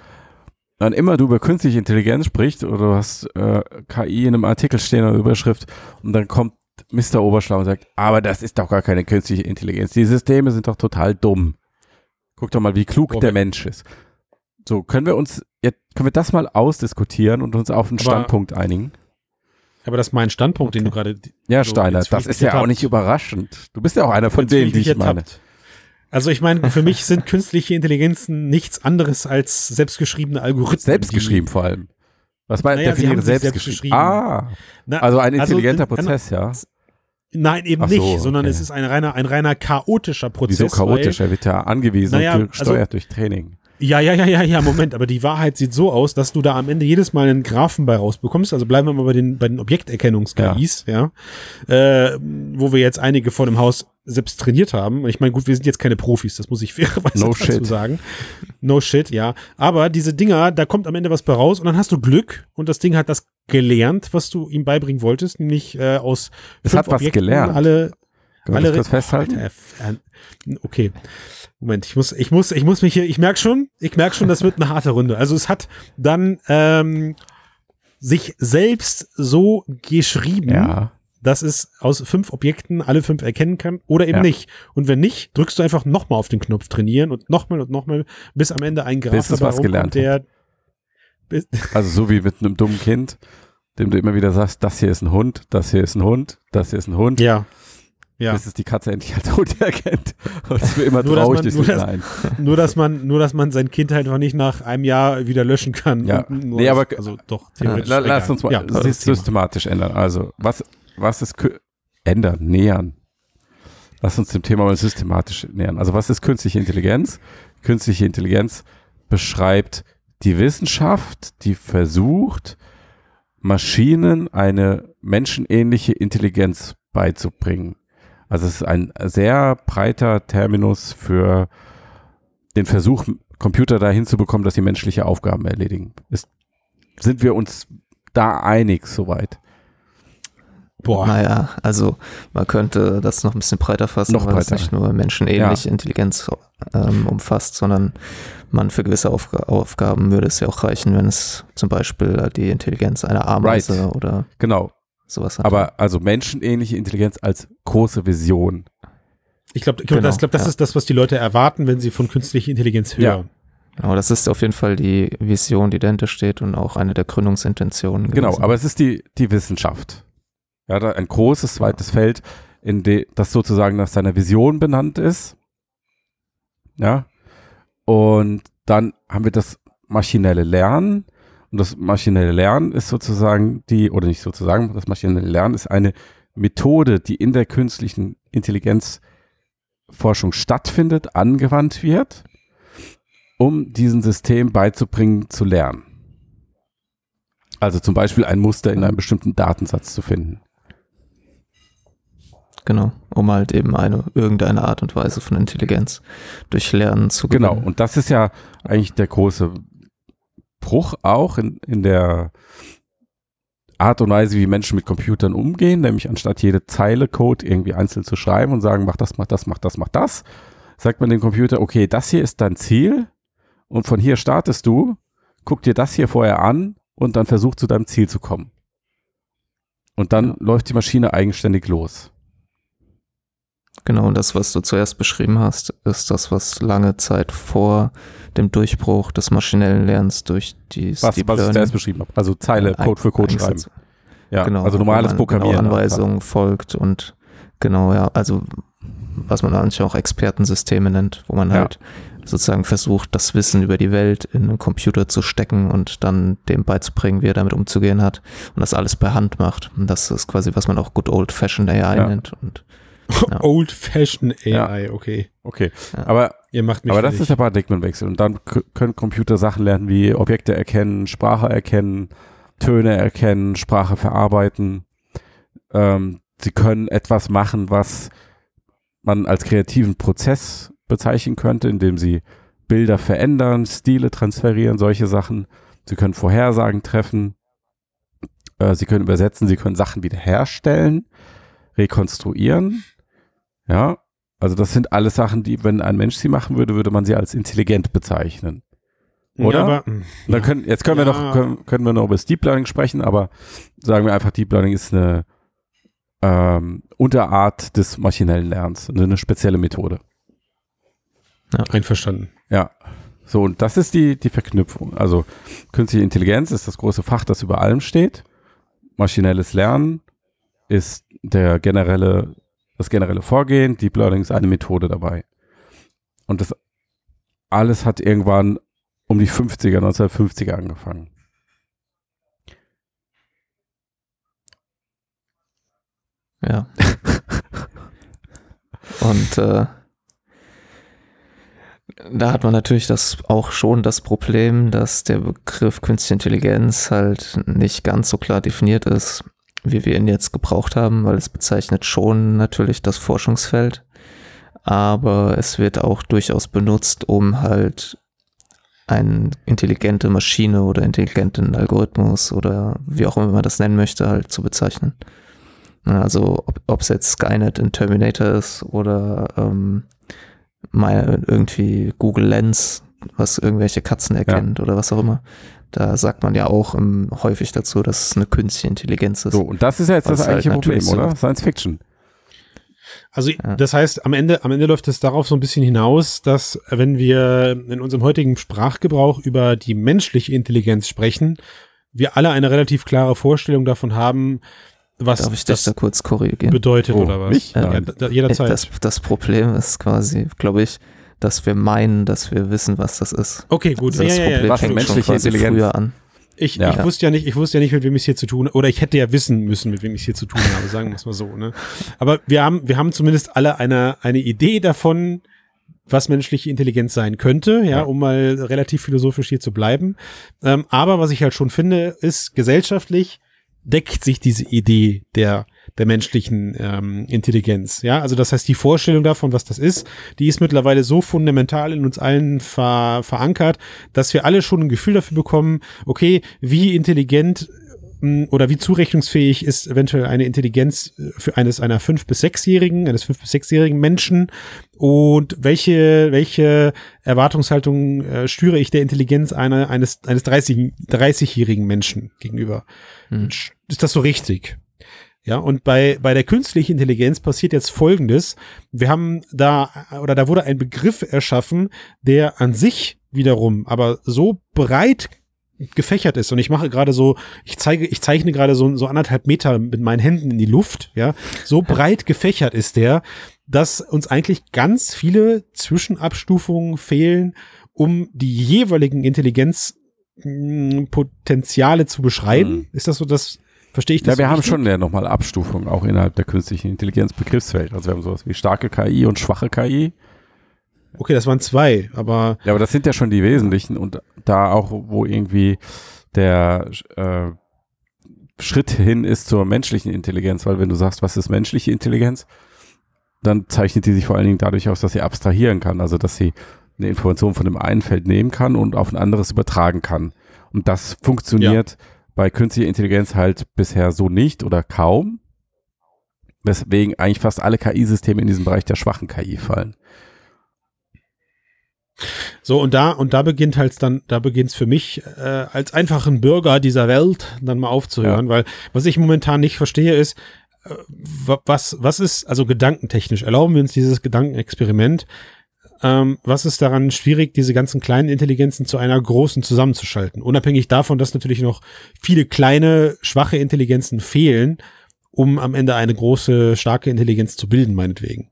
wann immer du über künstliche Intelligenz sprichst oder du hast äh, KI in einem Artikel stehen oder Überschrift und dann kommt Mr. Oberschlau und sagt, aber das ist doch gar keine künstliche Intelligenz. Die Systeme sind doch total dumm. Guck doch mal, wie klug okay. der Mensch ist. So, können wir uns, jetzt, können wir das mal ausdiskutieren und uns auf einen aber, Standpunkt einigen? Aber das ist mein Standpunkt, okay. den du gerade. Ja, so Steiner, das ist ja auch nicht überraschend. Du bist ja auch einer von denen, die ich meine. Habt. Also ich meine, für mich sind künstliche Intelligenzen nichts anderes als selbstgeschriebene Algorithmen. Selbstgeschrieben vor allem. Was meint naja, definiere selbst, selbst geschrieben? Ah, Na, also ein also intelligenter also, Prozess, ja. Nein, eben so, nicht, sondern okay. es ist ein reiner, ein reiner chaotischer Prozess. Wieso chaotisch? Weil, er wird ja angewiesen naja, und gesteuert also, durch Training. Ja, ja, ja, ja, ja, Moment, aber die Wahrheit sieht so aus, dass du da am Ende jedes Mal einen Graphen bei rausbekommst. Also bleiben wir mal bei den, bei den Objekterkennungs-KIs, ja, ja äh, wo wir jetzt einige vor dem Haus selbst trainiert haben. Und ich meine, gut, wir sind jetzt keine Profis, das muss ich fairerweise no dazu shit. sagen. No shit, ja. Aber diese Dinger, da kommt am Ende was bei raus und dann hast du Glück und das Ding hat das gelernt, was du ihm beibringen wolltest, nämlich äh, aus es hat was Objekten gelernt. alle alle das festhalten? Alter, okay. Moment, ich muss, ich muss, ich muss mich hier, ich merke schon, ich merke schon, das wird eine harte Runde. Also es hat dann ähm, sich selbst so geschrieben, ja. dass es aus fünf Objekten alle fünf erkennen kann oder eben ja. nicht. Und wenn nicht, drückst du einfach nochmal auf den Knopf trainieren und nochmal und nochmal, bis am Ende ein Graph bis es was gelernt der also so wie mit einem dummen Kind, dem du immer wieder sagst, das hier ist ein Hund, das hier ist ein Hund, das hier ist ein Hund. Ja. Ja. Bis es die Katze endlich als Hund erkennt. Und es wird immer nur, traurig man, nur, dass, nur, dass man, nur, dass man sein Kind halt noch nicht nach einem Jahr wieder löschen kann. Ja. nee, aber, also doch, ja. Lass uns mal ja, systematisch ändern. Also, was, was ist, ändern, nähern. Lass uns dem Thema mal systematisch nähern. Also, was ist künstliche Intelligenz? Künstliche Intelligenz beschreibt die Wissenschaft, die versucht, Maschinen eine menschenähnliche Intelligenz beizubringen. Also es ist ein sehr breiter Terminus für den Versuch, Computer dahin zu bekommen, dass sie menschliche Aufgaben erledigen. Ist, sind wir uns da einig soweit? Boah. Naja, also man könnte das noch ein bisschen breiter fassen, noch weil breiter. es nicht nur menschenähnliche ja. Intelligenz ähm, umfasst, sondern man für gewisse Aufg Aufgaben würde es ja auch reichen, wenn es zum Beispiel die Intelligenz einer Ameise right. oder genau. Sowas hat. Aber also menschenähnliche Intelligenz als große Vision. Ich glaube, ich glaub, genau, das, glaub, das ja. ist das, was die Leute erwarten, wenn sie von künstlicher Intelligenz hören. Ja. Aber das ist auf jeden Fall die Vision, die dahinter steht und auch eine der Gründungsintentionen. Genau, gewesen. aber es ist die, die Wissenschaft. Ja, da ein großes, zweites Feld, in de, das sozusagen nach seiner Vision benannt ist. Ja. Und dann haben wir das maschinelle Lernen. Und das maschinelle Lernen ist sozusagen die, oder nicht sozusagen, das maschinelle Lernen ist eine Methode, die in der künstlichen Intelligenzforschung stattfindet, angewandt wird, um diesem System beizubringen zu lernen. Also zum Beispiel ein Muster in einem bestimmten Datensatz zu finden. Genau, um halt eben eine irgendeine Art und Weise von Intelligenz durch Lernen zu gewinnen. Genau, und das ist ja eigentlich der große Bruch auch in, in der Art und Weise, wie Menschen mit Computern umgehen, nämlich anstatt jede Zeile Code irgendwie einzeln zu schreiben und sagen, mach das, mach das, mach das, mach das, sagt man dem Computer, okay, das hier ist dein Ziel und von hier startest du, guck dir das hier vorher an und dann versuch zu deinem Ziel zu kommen. Und dann Ja. läuft die Maschine eigenständig los. Genau, und das, was du zuerst beschrieben hast, ist das, was lange Zeit vor dem Durchbruch des maschinellen Lernens durch die Was, Deep was ich Learning zuerst beschrieben habe. Also Zeile, Code für Code schreiben. Ja, genau, also normales man Programmieren. Genau Anweisungen folgt und genau, ja, also was man manchmal auch Expertensysteme nennt, wo man Ja. halt sozusagen versucht, das Wissen über die Welt in einen Computer zu stecken und dann dem beizubringen, wie er damit umzugehen hat und das alles per Hand macht. Und das ist quasi, was man auch Good Old Fashioned AI Ja. nennt. Und Ja. Old Fashioned AI, okay. Okay, Ja. aber, Ihr macht mich aber das ist der Paradigmenwechsel. Und dann können Computer Sachen lernen wie Objekte erkennen, Sprache erkennen, Töne erkennen, Sprache verarbeiten. Ähm, sie können etwas machen, was man als kreativen Prozess bezeichnen könnte, indem sie Bilder verändern, Stile transferieren, solche Sachen. Sie können Vorhersagen treffen. Äh, sie können übersetzen, sie können Sachen wiederherstellen, rekonstruieren. Ja, also das sind alles Sachen, die, wenn ein Mensch sie machen würde, würde man sie als intelligent bezeichnen. oder? Ja, aber, ja. können, jetzt können wir Ja. noch, können, können wir noch über das Deep Learning sprechen, aber sagen wir einfach, Deep Learning ist eine ähm, Unterart des maschinellen Lernens, eine spezielle Methode. Einverstanden. Ja. So, und das ist die, die Verknüpfung. Also künstliche Intelligenz ist das große Fach, das über allem steht. Maschinelles Lernen ist der generelle, das generelle Vorgehen. Deep Learning ist eine Methode dabei. Und das alles hat irgendwann um die 50er, 1950er angefangen. Ja. Und äh, da hat man natürlich das auch schon das Problem, dass der Begriff Künstliche Intelligenz halt nicht ganz so klar definiert ist, wie wir ihn jetzt gebraucht haben, weil es bezeichnet schon natürlich das Forschungsfeld, aber es wird auch durchaus benutzt, um halt eine intelligente Maschine oder intelligenten Algorithmus oder wie auch immer man das nennen möchte, halt zu bezeichnen. Ja, Also ob es jetzt Skynet in Terminator ist oder ähm, mal irgendwie Google Lens, was irgendwelche Katzen erkennt oder was auch immer. Da sagt man ja auch ähm, häufig dazu, dass es eine künstliche Intelligenz ist. So, und das ist ja jetzt das halt eigentliche Problem, natürlich so- oder? Science Fiction. Also Ja. das heißt, am Ende, am Ende läuft es darauf so ein bisschen hinaus, dass wenn wir in unserem heutigen Sprachgebrauch über die menschliche Intelligenz sprechen, wir alle eine relativ klare Vorstellung davon haben, was Darf ich das da kurz korrigieren? bedeutet Oh, oder was. mich? Ja, Nein. da, jederzeit. Das, das Problem ist quasi, glaube ich, dass wir meinen, dass wir wissen, was das ist. okay, gut. Also Ja, das ja, ja. Problem Was fängt schon menschliche quasi Intelligenz? früher an. Ich, Ja. ich wusste ja nicht, ich wusste ja nicht, mit wem ich es hier zu tun oder ich hätte ja wissen müssen, mit wem ich es hier zu tun habe, sagen wir es mal so. Ne? Aber wir haben, wir haben zumindest alle eine, eine Idee davon, was menschliche Intelligenz sein könnte, ja, Ja. um mal relativ philosophisch hier zu bleiben. Ähm, aber was ich halt schon finde, ist gesellschaftlich deckt sich diese Idee der der menschlichen ähm, Intelligenz. Ja, also das heißt, die Vorstellung davon, was das ist, die ist mittlerweile so fundamental in uns allen ver verankert, dass wir alle schon ein Gefühl dafür bekommen, okay, wie intelligent mh, oder wie zurechnungsfähig ist eventuell eine Intelligenz äh, für eines einer fünf bis sechsjährigen, eines fünf bis sechsjährigen Menschen und welche welche Erwartungshaltung äh, stüre ich der Intelligenz einer eines eines 30 30-jährigen Menschen gegenüber? Hm. Ist das so richtig? Ja, und bei, bei der künstlichen Intelligenz passiert jetzt Folgendes. Wir haben da, oder da wurde ein Begriff erschaffen, der an sich wiederum aber so breit gefächert ist. Und ich mache gerade so, ich zeige, ich zeichne gerade so, so anderthalb Meter mit meinen Händen in die Luft, ja. So breit gefächert ist der, dass uns eigentlich ganz viele Zwischenabstufungen fehlen, um die jeweiligen Intelligenzpotenziale zu beschreiben. Hm. Ist das so das, verstehe ich das Ja, wir so haben richtig? schon ja nochmal Abstufungen auch innerhalb der künstlichen Intelligenz Begriffswelt. Also wir haben sowas wie starke KI und schwache KI. Okay, das waren zwei, aber Ja, aber das sind ja schon die wesentlichen und da auch, wo irgendwie der äh, Schritt hin ist zur menschlichen Intelligenz, weil wenn du sagst, was ist menschliche Intelligenz, dann zeichnet die sich vor allen Dingen dadurch aus, dass sie abstrahieren kann, also dass sie eine Information von dem einen Feld nehmen kann und auf ein anderes übertragen kann. Und das funktioniert bei künstlicher Intelligenz halt bisher so nicht oder kaum, weswegen eigentlich fast alle KI-Systeme in diesen Bereich der schwachen KI fallen. So, und da, und da beginnt halt dann, da beginnt es für mich, äh, als einfachen Bürger dieser Welt dann mal aufzuhören, weil was ich momentan nicht verstehe ist, äh, wa- was, was ist, also gedankentechnisch, erlauben wir uns dieses Gedankenexperiment, ähm, was ist daran schwierig, diese ganzen kleinen Intelligenzen zu einer großen zusammenzuschalten? Unabhängig davon, dass natürlich noch viele kleine, schwache Intelligenzen fehlen, um am Ende eine große, starke Intelligenz zu bilden, meinetwegen.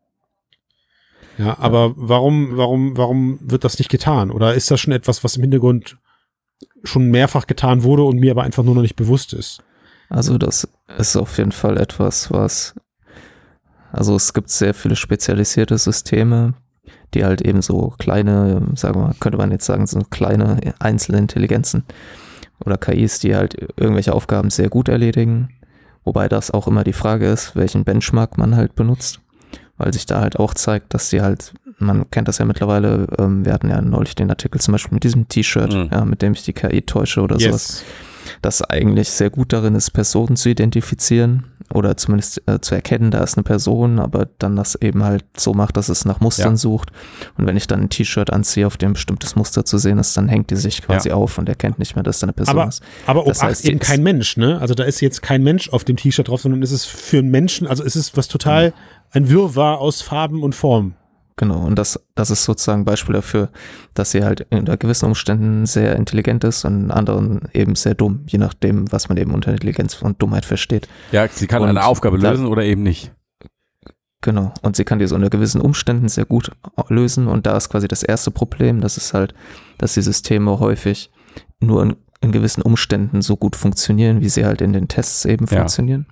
Ja, aber warum, warum, warum wird das nicht getan? Oder ist das schon etwas, was im Hintergrund schon mehrfach getan wurde und mir aber einfach nur noch nicht bewusst ist? Also das ist auf jeden Fall etwas, was, also es gibt sehr viele spezialisierte Systeme, die halt eben so kleine, sagen wir, mal, könnte man jetzt sagen, so kleine einzelne Intelligenzen oder KIs, die halt irgendwelche Aufgaben sehr gut erledigen. Wobei das auch immer die Frage ist, welchen Benchmark man halt benutzt. Weil sich da halt auch zeigt, dass die halt, man kennt das ja mittlerweile, ähm, wir hatten ja neulich den Artikel zum Beispiel mit diesem T-Shirt, Mhm. ja, mit dem ich die KI täusche oder sowas das eigentlich sehr gut darin ist, Personen zu identifizieren oder zumindest äh, zu erkennen, da ist eine Person, aber dann das eben halt so macht, dass es nach Mustern Ja. sucht. Und wenn ich dann ein T-Shirt anziehe, auf dem ein bestimmtes Muster zu sehen ist, dann hängt die sich quasi auf und erkennt nicht mehr, dass da eine Person Aber, ist. aber Das heißt, eben kein Mensch, ne? Also da ist jetzt kein Mensch auf dem T-Shirt drauf, sondern es ist für einen Menschen, also es ist was total ein Wirrwarr aus Farben und Formen. Genau, und das, das ist sozusagen ein Beispiel dafür, dass sie halt unter gewissen Umständen sehr intelligent ist und in anderen eben sehr dumm, je nachdem, was man eben unter Intelligenz und Dummheit versteht. Ja, sie kann Und eine Aufgabe da- lösen oder eben nicht. Genau. Und sie kann diese unter gewissen Umständen sehr gut lösen. Und da ist quasi das erste Problem, das ist halt, dass die Systeme häufig nur in, in gewissen Umständen so gut funktionieren, wie sie halt in den Tests eben Ja. funktionieren.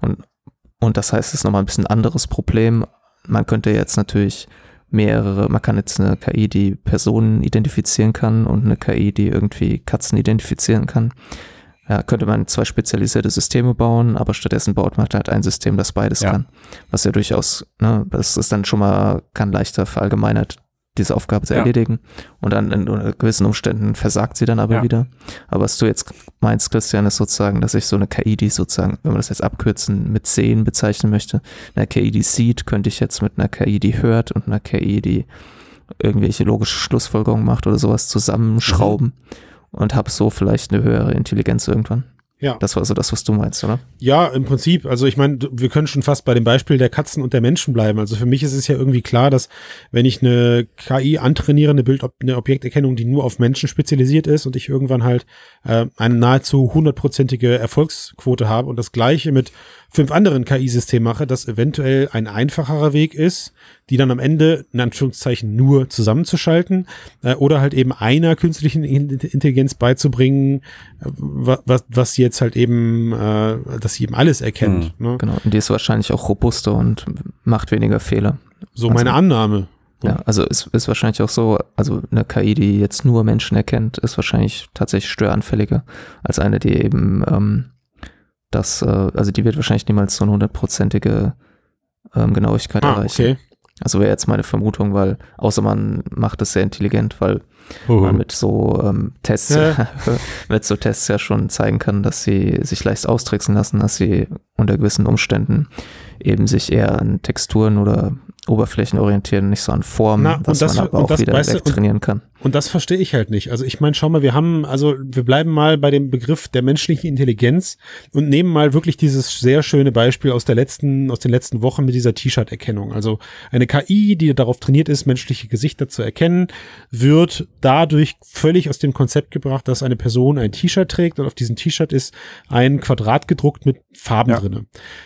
Und, und das heißt, es ist nochmal ein bisschen ein anderes Problem. Man könnte jetzt natürlich mehrere, man kann jetzt eine KI, die Personen identifizieren kann und eine KI, die irgendwie Katzen identifizieren kann. Ja, könnte man zwei spezialisierte Systeme bauen, aber stattdessen baut man halt ein System, das beides Ja. kann. Was ja durchaus, ne, das ist dann schon mal, kann leichter verallgemeinert diese Aufgabe zu Ja. erledigen. Und dann in gewissen Umständen versagt sie dann aber Ja. wieder. Aber was du jetzt meinst, Christian, ist sozusagen, dass ich so eine KI, die sozusagen, wenn man das jetzt abkürzen, mit Sehen bezeichnen möchte, eine KI, die sieht, könnte ich jetzt mit einer KI, die hört und einer KI, die irgendwelche logische Schlussfolgerungen macht oder sowas zusammenschrauben Mhm. und habe so vielleicht eine höhere Intelligenz irgendwann. Ja. Das war so das, was du meinst, oder? Ja, im Prinzip. Also ich meine, wir können schon fast bei dem Beispiel der Katzen und der Menschen bleiben. Also für mich ist es ja irgendwie klar, dass wenn ich eine KI antrainiere, eine Bild, eine Objekterkennung, die nur auf Menschen spezialisiert ist und ich irgendwann halt äh, eine nahezu hundertprozentige Erfolgsquote habe und das gleiche mit fünf anderen KI-Systemen mache, dass eventuell ein einfacherer Weg ist, die dann am Ende in Anführungszeichen nur zusammenzuschalten äh, oder halt eben einer künstlichen In- Intelligenz beizubringen, äh, wa- was, was sie jetzt halt eben, äh, dass sie eben alles erkennt. Ne? Genau. Und die ist wahrscheinlich auch robuster und macht weniger Fehler. So Also- meine Annahme. Ja, also es ist wahrscheinlich auch so, also eine KI, die jetzt nur Menschen erkennt, ist wahrscheinlich tatsächlich störanfälliger als eine, die eben ähm, das, äh, also die wird wahrscheinlich niemals so eine hundertprozentige ähm, Genauigkeit Ah, erreichen. okay. Also wäre jetzt meine Vermutung, weil, außer man macht es sehr intelligent, weil man mit so ähm, Tests, Ja. mit so Tests ja schon zeigen kann, dass sie sich leicht austricksen lassen, dass sie unter gewissen Umständen eben sich eher an Texturen oder Oberflächen orientieren, nicht so an Formen, Na, dass das- man aber auch das, wieder weißt du, und- wegtrainieren kann. Und das verstehe ich halt nicht. Also ich meine, schau mal, wir haben, also wir bleiben mal bei dem Begriff der menschlichen Intelligenz und nehmen mal wirklich dieses sehr schöne Beispiel aus der letzten, aus den letzten Wochen mit dieser T-Shirt-Erkennung. Also eine KI, die darauf trainiert ist, menschliche Gesichter zu erkennen, wird dadurch völlig aus dem Konzept gebracht, dass eine Person ein T-Shirt trägt und auf diesem T-Shirt ist ein Quadrat gedruckt mit Farben Ja. drinne.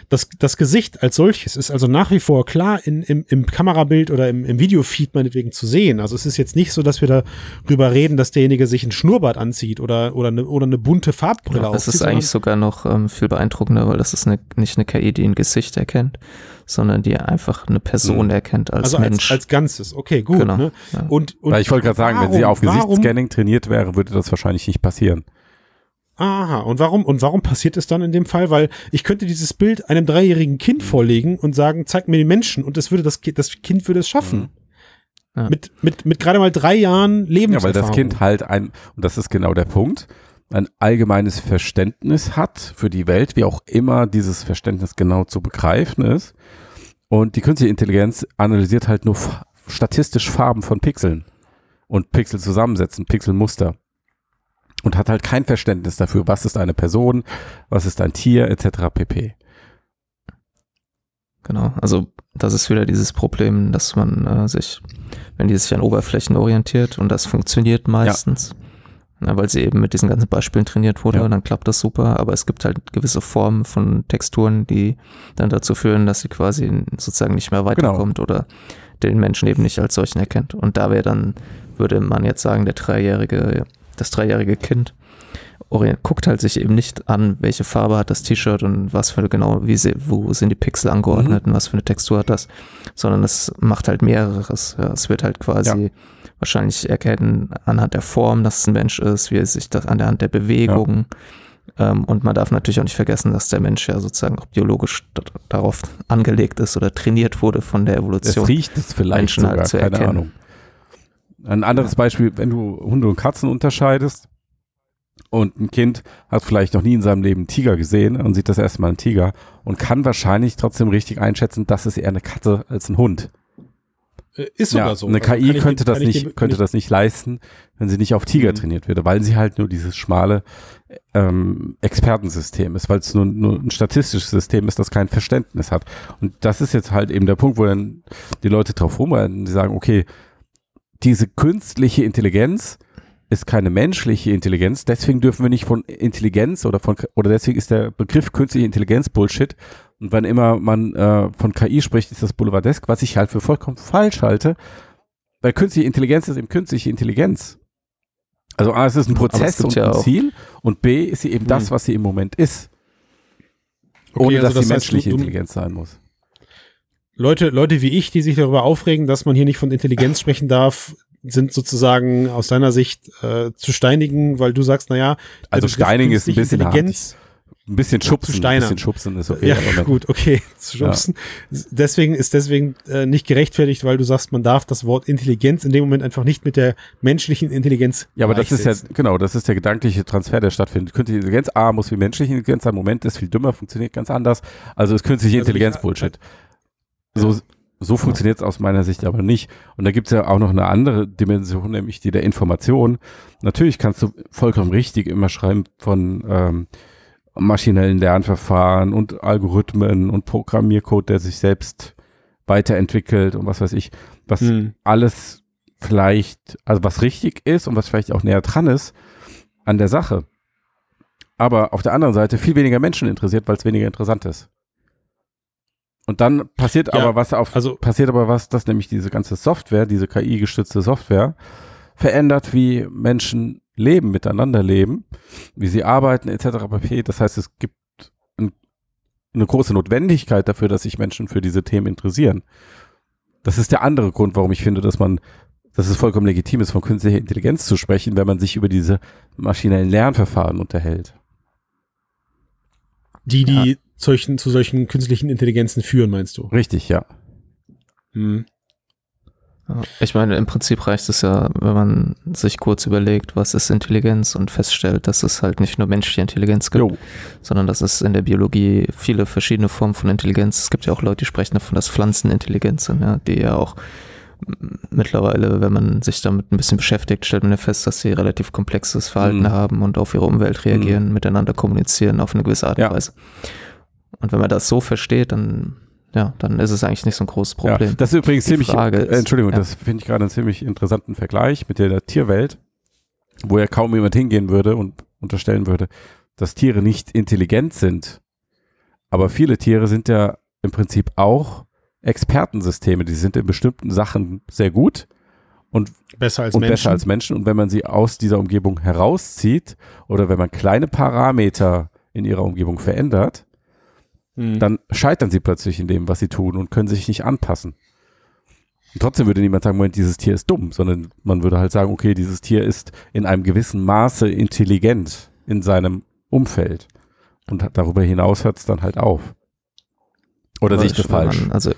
Das, das Gesicht als solches ist also nach wie vor klar in, im, im Kamerabild oder im, im Videofeed meinetwegen zu sehen. Also es ist jetzt nicht so, dass wir darüber reden, dass derjenige sich ein Schnurrbart anzieht oder, oder, eine, oder eine bunte Farbbrille Das aufzieht. ist eigentlich sogar noch ähm, viel beeindruckender, weil das ist eine, nicht eine KI, die ein Gesicht erkennt, sondern die einfach eine Person Mhm. erkennt als also Mensch. als, als Ganzes. Okay, gut. Genau, Ne? ja. Und, und Weil ich wollte gerade sagen, wenn sie warum- auf warum- Gesichtsscanning trainiert wäre, würde das wahrscheinlich nicht passieren. Aha, und warum, und warum passiert es dann in dem Fall? Weil ich könnte dieses Bild einem dreijährigen Kind Mhm. vorlegen und sagen, zeig mir die Menschen und es würde das, das Kind würde es schaffen. Mhm. Ja. Mit, mit, mit gerade mal drei Jahren Ja, Lebenserfahrung. weil das Kind halt ein, und das ist genau der Punkt, ein allgemeines Verständnis hat für die Welt, wie auch immer dieses Verständnis genau zu begreifen ist. Und die künstliche Intelligenz analysiert halt nur statistisch Farben von Pixeln. und Pixel zusammensetzen, Pixelmuster. Und hat halt kein Verständnis dafür, was ist eine Person, was ist ein Tier, etc. pp. Genau, also das ist wieder dieses Problem, dass man äh, sich, wenn die sich an Oberflächen orientiert und das funktioniert meistens, ja, weil sie eben mit diesen ganzen Beispielen trainiert wurde, Ja. dann klappt das super, aber es gibt halt gewisse Formen von Texturen, die dann dazu führen, dass sie quasi sozusagen nicht mehr weiterkommt oder den Menschen eben nicht als solchen erkennt. Und da wäre dann, würde man jetzt sagen, der dreijährige, das dreijährige Kind guckt halt sich eben nicht an, welche Farbe hat das T-Shirt und was für genau, wie sie, wo sind die Pixel angeordnet und was für eine Textur hat das, sondern es macht halt mehreres. Ja, es wird halt quasi wahrscheinlich erkennen anhand der Form, dass es ein Mensch ist, wie er sich das an der Hand der Bewegung. Ähm, und man darf natürlich auch nicht vergessen, dass der Mensch ja sozusagen auch biologisch darauf angelegt ist oder trainiert wurde von der Es Evolution. riecht es vielleicht Menschen sogar, halt zu keine erkennen. Ahnung. Ein anderes Beispiel, wenn du Hunde und Katzen unterscheidest und ein Kind hat vielleicht noch nie in seinem Leben einen Tiger gesehen und sieht das erste Mal einen Tiger und kann wahrscheinlich trotzdem richtig einschätzen, das ist eher eine Katze als ein Hund. Äh, Ist sogar Ja, so. eine Also KI könnte dem- das nicht, dem könnte das nicht leisten, wenn sie nicht auf Tiger Mhm. trainiert würde, weil sie halt nur dieses schmale ähm, Expertensystem ist, weil es nur, nur ein statistisches System ist, das kein Verständnis hat. Und das ist jetzt halt eben der Punkt, wo dann die Leute drauf rumreiten, die sagen, okay, diese künstliche Intelligenz ist keine menschliche Intelligenz, deswegen dürfen wir nicht von Intelligenz oder von oder deswegen ist der Begriff künstliche Intelligenz Bullshit. Und wann immer man äh, von KI spricht, ist das Boulevardesk, was ich halt für vollkommen falsch halte, weil künstliche Intelligenz ist eben künstliche Intelligenz. Also A, es ist ein Prozess und ja ein auch- Ziel und B ist sie eben das, Mhm. was sie im Moment ist. Okay, Ohne also dass das sie heißt, menschliche du- Intelligenz sein muss. Leute, Leute wie ich, die sich darüber aufregen, dass man hier nicht von Intelligenz sprechen darf, sind sozusagen aus deiner Sicht äh, zu steinigen, weil du sagst, naja, Also steinigen ist ein bisschen Intelligenz. Ein bisschen schubsen, ein Steinern. bisschen schubsen ist okay. ja, gut, okay, schubsen. Deswegen ist deswegen äh, nicht gerechtfertigt, weil du sagst, man darf das Wort Intelligenz in dem Moment einfach nicht mit der menschlichen Intelligenz Ja, aber das ist ja, genau, das ist der gedankliche Transfer, der stattfindet. Künstliche Intelligenz, A, muss wie menschliche Intelligenz sein, Moment ist viel dümmer, funktioniert ganz anders. Also ist künstliche Also Intelligenz ich- Bullshit. So, so funktioniert es aus meiner Sicht aber nicht. Und da gibt es ja auch noch eine andere Dimension, nämlich die der Information. Natürlich kannst du vollkommen richtig immer schreiben von ähm, maschinellen Lernverfahren und Algorithmen und Programmiercode, der sich selbst weiterentwickelt und was weiß ich, was Hm. alles vielleicht, also was richtig ist und was vielleicht auch näher dran ist an der Sache. Aber auf der anderen Seite viel weniger Menschen interessiert, weil es weniger interessant ist. Und dann passiert Ja, aber was auf, also- passiert aber was, dass nämlich diese ganze Software, diese KI-gestützte Software, verändert, wie Menschen leben, miteinander leben, wie sie arbeiten, etc. pp. Das heißt, es gibt ein, eine große Notwendigkeit dafür, dass sich Menschen für diese Themen interessieren. Das ist der andere Grund, warum ich finde, dass man, dass es vollkommen legitim ist, von künstlicher Intelligenz zu sprechen, wenn man sich über diese maschinellen Lernverfahren unterhält. Die, die solchen, zu solchen künstlichen Intelligenzen führen, meinst du? Richtig, ja. Hm. Ich meine, im Prinzip reicht es ja, wenn man sich kurz überlegt, was ist Intelligenz und feststellt, dass es halt nicht nur menschliche Intelligenz gibt, Jo, sondern dass es in der Biologie viele verschiedene Formen von Intelligenz. Es gibt ja auch Leute, die sprechen davon, dass Pflanzen intelligent sind, ja, die ja auch mittlerweile, wenn man sich damit ein bisschen beschäftigt, stellt man ja fest, dass sie relativ komplexes Verhalten Mhm. haben und auf ihre Umwelt reagieren, miteinander kommunizieren auf eine gewisse Art und Ja. Weise. Und wenn man das so versteht, dann ja, dann ist es eigentlich nicht so ein großes Problem. Ja, das ist übrigens Die ziemlich, Frage äh, ist- Entschuldigung, ja. das finde ich gerade einen ziemlich interessanten Vergleich mit der, der Tierwelt, wo ja kaum jemand hingehen würde und unterstellen würde, dass Tiere nicht intelligent sind. Aber viele Tiere sind ja im Prinzip auch Expertensysteme, die sind in bestimmten Sachen sehr gut Besser als und besser als Menschen. Und wenn man sie aus dieser Umgebung herauszieht oder wenn man kleine Parameter in ihrer Umgebung verändert, Hm. dann scheitern sie plötzlich in dem, was sie tun und können sich nicht anpassen. Und trotzdem würde niemand sagen, Moment, dieses Tier ist dumm, sondern man würde halt sagen, okay, dieses Tier ist in einem gewissen Maße intelligent in seinem Umfeld. Und darüber hinaus hört es dann halt auf. Oder sehe ich das falsch? Man, also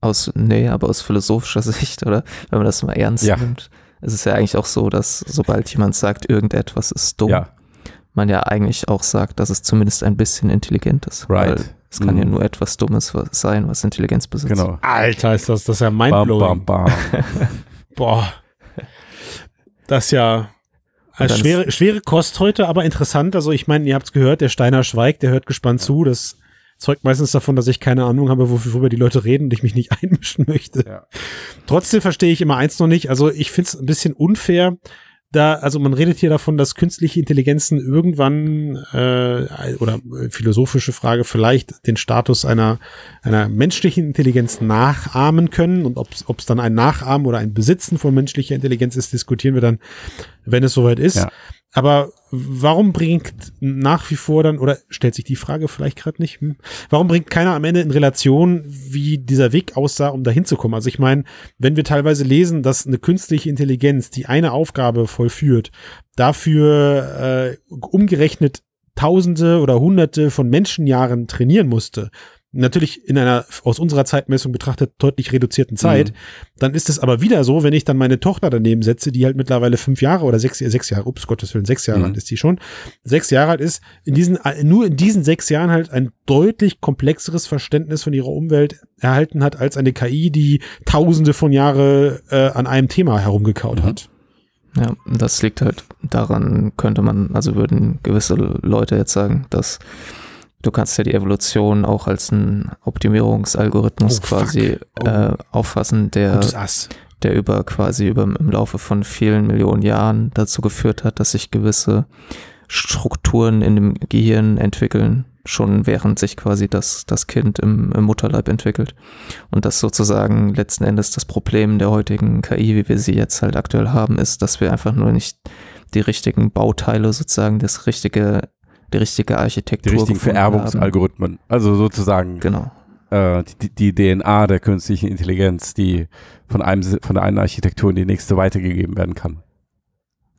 aus, nee, aber aus philosophischer Sicht, oder wenn man das mal ernst Ja. nimmt, ist es ja eigentlich auch so, dass sobald jemand sagt, irgendetwas ist dumm, Ja, man ja eigentlich auch sagt, dass es zumindest ein bisschen intelligent ist. Right. Es kann ja Mhm. nur etwas Dummes was- sein, was Intelligenz besitzt. genau. Alter, ist das, das ist ja Bam, mindblowing. bam, bam. Boah. Das ist ja dann schwere, schwere Kost heute, aber interessant. Also ich meine, ihr habt es gehört, der Steiner schweigt, der hört gespannt zu. Das zeugt meistens davon, dass ich keine Ahnung habe, worüber die Leute reden und ich mich nicht einmischen möchte. Ja. Trotzdem verstehe ich immer eins noch nicht. Also ich finde es ein bisschen unfair, da, also man redet hier davon, dass künstliche Intelligenzen irgendwann äh, oder äh, philosophische Frage vielleicht den Status einer einer menschlichen Intelligenz nachahmen können und ob es dann ein Nachahmen oder ein Besitzen von menschlicher Intelligenz ist, diskutieren wir dann, wenn es soweit ist. Ja. Aber warum bringt nach wie vor dann, oder stellt sich die Frage vielleicht gerade nicht, hm, warum bringt keiner am Ende in Relation, wie dieser Weg aussah, um da hinzukommen? Also ich meine, wenn wir teilweise lesen, dass eine künstliche Intelligenz, die eine Aufgabe vollführt, dafür äh, umgerechnet Tausende oder Hunderte von Menschenjahren trainieren musste, natürlich in einer aus unserer Zeitmessung betrachtet deutlich reduzierten Zeit, Mhm. dann ist es aber wieder so, wenn ich dann meine Tochter daneben setze, die halt mittlerweile fünf Jahre oder sechs, sechs Jahre, ups, Gottes Willen, sechs Jahre Mhm. alt ist die schon, sechs Jahre alt ist, in diesen, äh, nur in diesen sechs Jahren halt ein deutlich komplexeres Verständnis von ihrer Umwelt erhalten hat, als eine KI, die tausende von Jahre äh, an einem Thema herumgekaut Mhm. hat. Ja, das liegt halt daran, könnte man, also würden gewisse Leute jetzt sagen, dass du kannst ja die Evolution auch als einen Optimierungsalgorithmus Oh, quasi. Oh. äh, auffassen, der, der über quasi über im Laufe von vielen Millionen Jahren dazu geführt hat, dass sich gewisse Strukturen in dem Gehirn entwickeln, schon während sich quasi das, das Kind im, im Mutterleib entwickelt. Und das sozusagen letzten Endes das Problem der heutigen KI, wie wir sie jetzt halt aktuell haben, ist, dass wir einfach nur nicht die richtigen Bauteile sozusagen, das richtige, die richtige Architektur Die richtigen gefunden haben. Vererbungsalgorithmen. Also sozusagen Genau. äh, die, die DNA der künstlichen Intelligenz, die von einem von der einen Architektur in die nächste weitergegeben werden kann.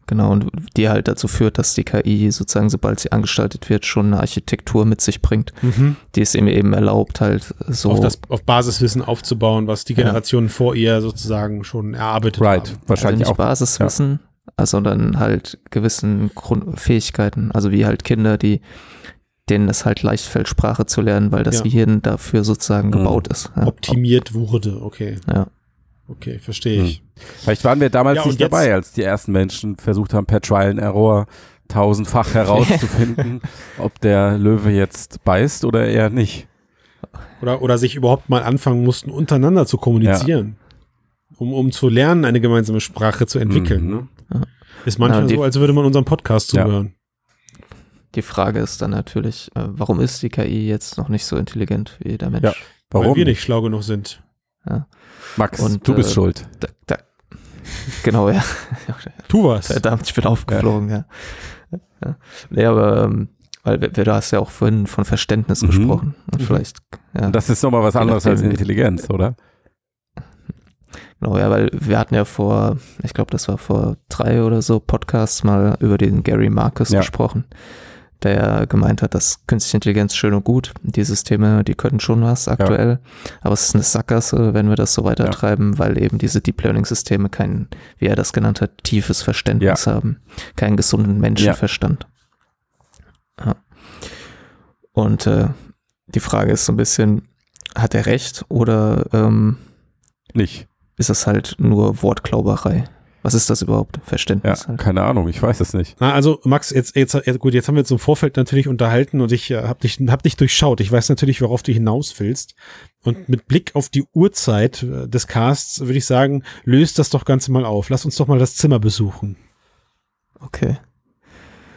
Genau, und die halt dazu führt, dass die KI sozusagen, sobald sie angestaltet wird, schon eine Architektur mit sich bringt, Mhm. die es ihm eben erlaubt, halt so. Auf, das, auf Basiswissen aufzubauen, was die Ja. Generationen vor ihr sozusagen schon erarbeitet Right. haben. Wahrscheinlich also auch. nicht Basiswissen, also sondern halt gewissen Grund Fähigkeiten, also wie halt Kinder, die denen es halt leicht fällt, Sprache zu lernen, weil das Ja. Gehirn dafür sozusagen Mhm. gebaut ist. Ja. Optimiert wurde, okay. Ja. Okay, verstehe ich. Vielleicht waren wir damals Ja, nicht jetzt- dabei, als die ersten Menschen versucht haben, per Trial and Error tausendfach herauszufinden, ob der Löwe jetzt beißt oder eher nicht. Oder, oder sich überhaupt mal anfangen mussten, untereinander zu kommunizieren. Um, um zu lernen, eine gemeinsame Sprache zu entwickeln. Mhm. Ne? Ja. Ist manchmal Ja, die- so, als würde man unserem Podcast Ja. zuhören. Die Frage ist dann natürlich, äh, warum ist die KI jetzt noch nicht so intelligent wie der Mensch? Ja. Warum? Weil wir nicht schlau genug sind. Max, Und, du bist äh, schuld. Da, da, genau, ja. Tu was. Verdammt, ich bin aufgeflogen, ja. ja. Nee, aber, ähm, weil wir- du hast ja auch vorhin von Verständnis Mhm. gesprochen. Und Mhm. vielleicht, ja. Das ist nochmal was anderes als Intelligenz, oder? Genau, ja, weil wir hatten ja vor, ich glaube, das war vor drei oder so Podcasts mal über den Gary Marcus Ja. gesprochen, der ja gemeint hat, dass künstliche Intelligenz schön und gut, die Systeme, die können schon was aktuell, aber es ist eine Sackgasse, wenn wir das so weiter Ja. treiben, weil eben diese Deep Learning Systeme kein, wie er das genannt hat, tiefes Verständnis haben, keinen gesunden Menschenverstand. Ja. Und äh, die Frage ist so ein bisschen, hat er recht oder ähm, Nicht. Ist das halt nur Wortklauberei. Was ist das überhaupt? Ja, Verständnis halt. keine Ahnung, ich weiß es nicht. Na, also Max, jetzt, jetzt, gut, jetzt haben wir uns im Vorfeld natürlich unterhalten und ich äh, habe dich, hab dich durchschaut. Ich weiß natürlich, worauf du hinaus willst. Und mit Blick auf die Uhrzeit äh, des Casts würde ich sagen, löst das doch Ganze mal auf. Lass uns doch mal das Zimmer besuchen. Okay.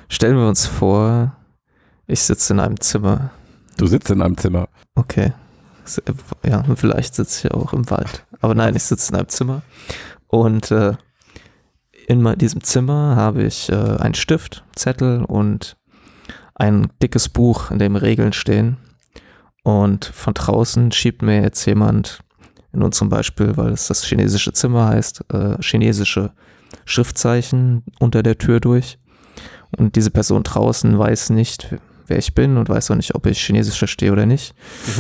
Stellen wir uns vor, ich sitze in einem Zimmer. Du sitzt in einem Zimmer. Okay. Äh, Ja, und vielleicht sitze ich auch im Wald. Aber nein, ich sitze in einem Zimmer. Und äh, in diesem Zimmer habe ich äh, einen Stift, Zettel und ein dickes Buch, in dem Regeln stehen. Und von draußen schiebt mir jetzt jemand, in unserem Beispiel, weil es das chinesische Zimmer heißt, äh, chinesische Schriftzeichen unter der Tür durch. Und diese Person draußen weiß nicht, wer ich bin und weiß auch nicht, ob ich Chinesisch verstehe oder nicht.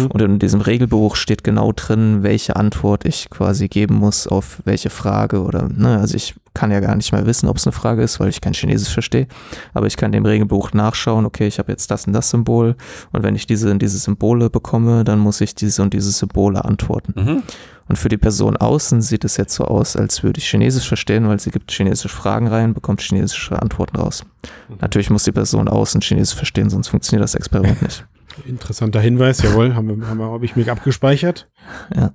Und in diesem Regelbuch steht genau drin, welche Antwort ich quasi geben muss auf welche Frage oder, ne, also ich kann ja gar nicht mehr wissen, ob es eine Frage ist, weil ich kein Chinesisch verstehe. Aber ich kann dem Regelbuch nachschauen, okay, ich habe jetzt das und das Symbol und wenn ich diese und diese Symbole bekomme, dann muss ich diese und diese Symbole antworten. Mhm. Und für die Person außen sieht es jetzt so aus, als würde ich Chinesisch verstehen, weil sie gibt chinesische Fragen rein, bekommt chinesische Antworten raus. Natürlich muss die Person außen Chinesisch verstehen, sonst funktioniert das Experiment nicht. Interessanter Hinweis, jawohl, haben wir, haben wir, habe ich mir abgespeichert. Ja,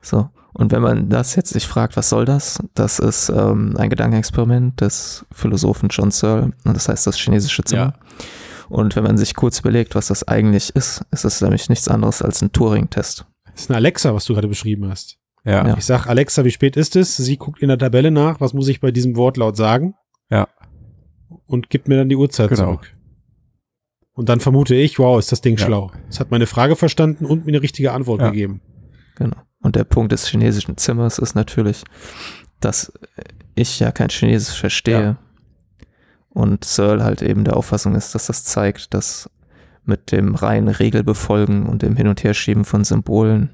so. Und wenn man das jetzt sich fragt, was soll das? Das ist ähm, ein Gedankenexperiment des Philosophen John Searle, und das heißt das chinesische Zimmer. Und wenn man sich kurz überlegt, was das eigentlich ist, ist es nämlich nichts anderes als ein Turing-Test. Das ist ein Alexa, was du gerade beschrieben hast. Ja. Ja. Ich sag Alexa, wie spät ist es? Sie guckt in der Tabelle nach, was muss ich bei diesem Wortlaut sagen? Ja. Und gibt mir dann die Uhrzeit Genau. zurück. Und dann vermute ich, wow, ist das Ding Ja. schlau. Es hat meine Frage verstanden und mir eine richtige Antwort Ja. gegeben. Genau. Und der Punkt des chinesischen Zimmers ist natürlich, dass ich ja kein Chinesisch verstehe. Ja. Und Searle halt eben der Auffassung ist, dass das zeigt, dass mit dem reinen Regelbefolgen und dem Hin- und Herschieben von Symbolen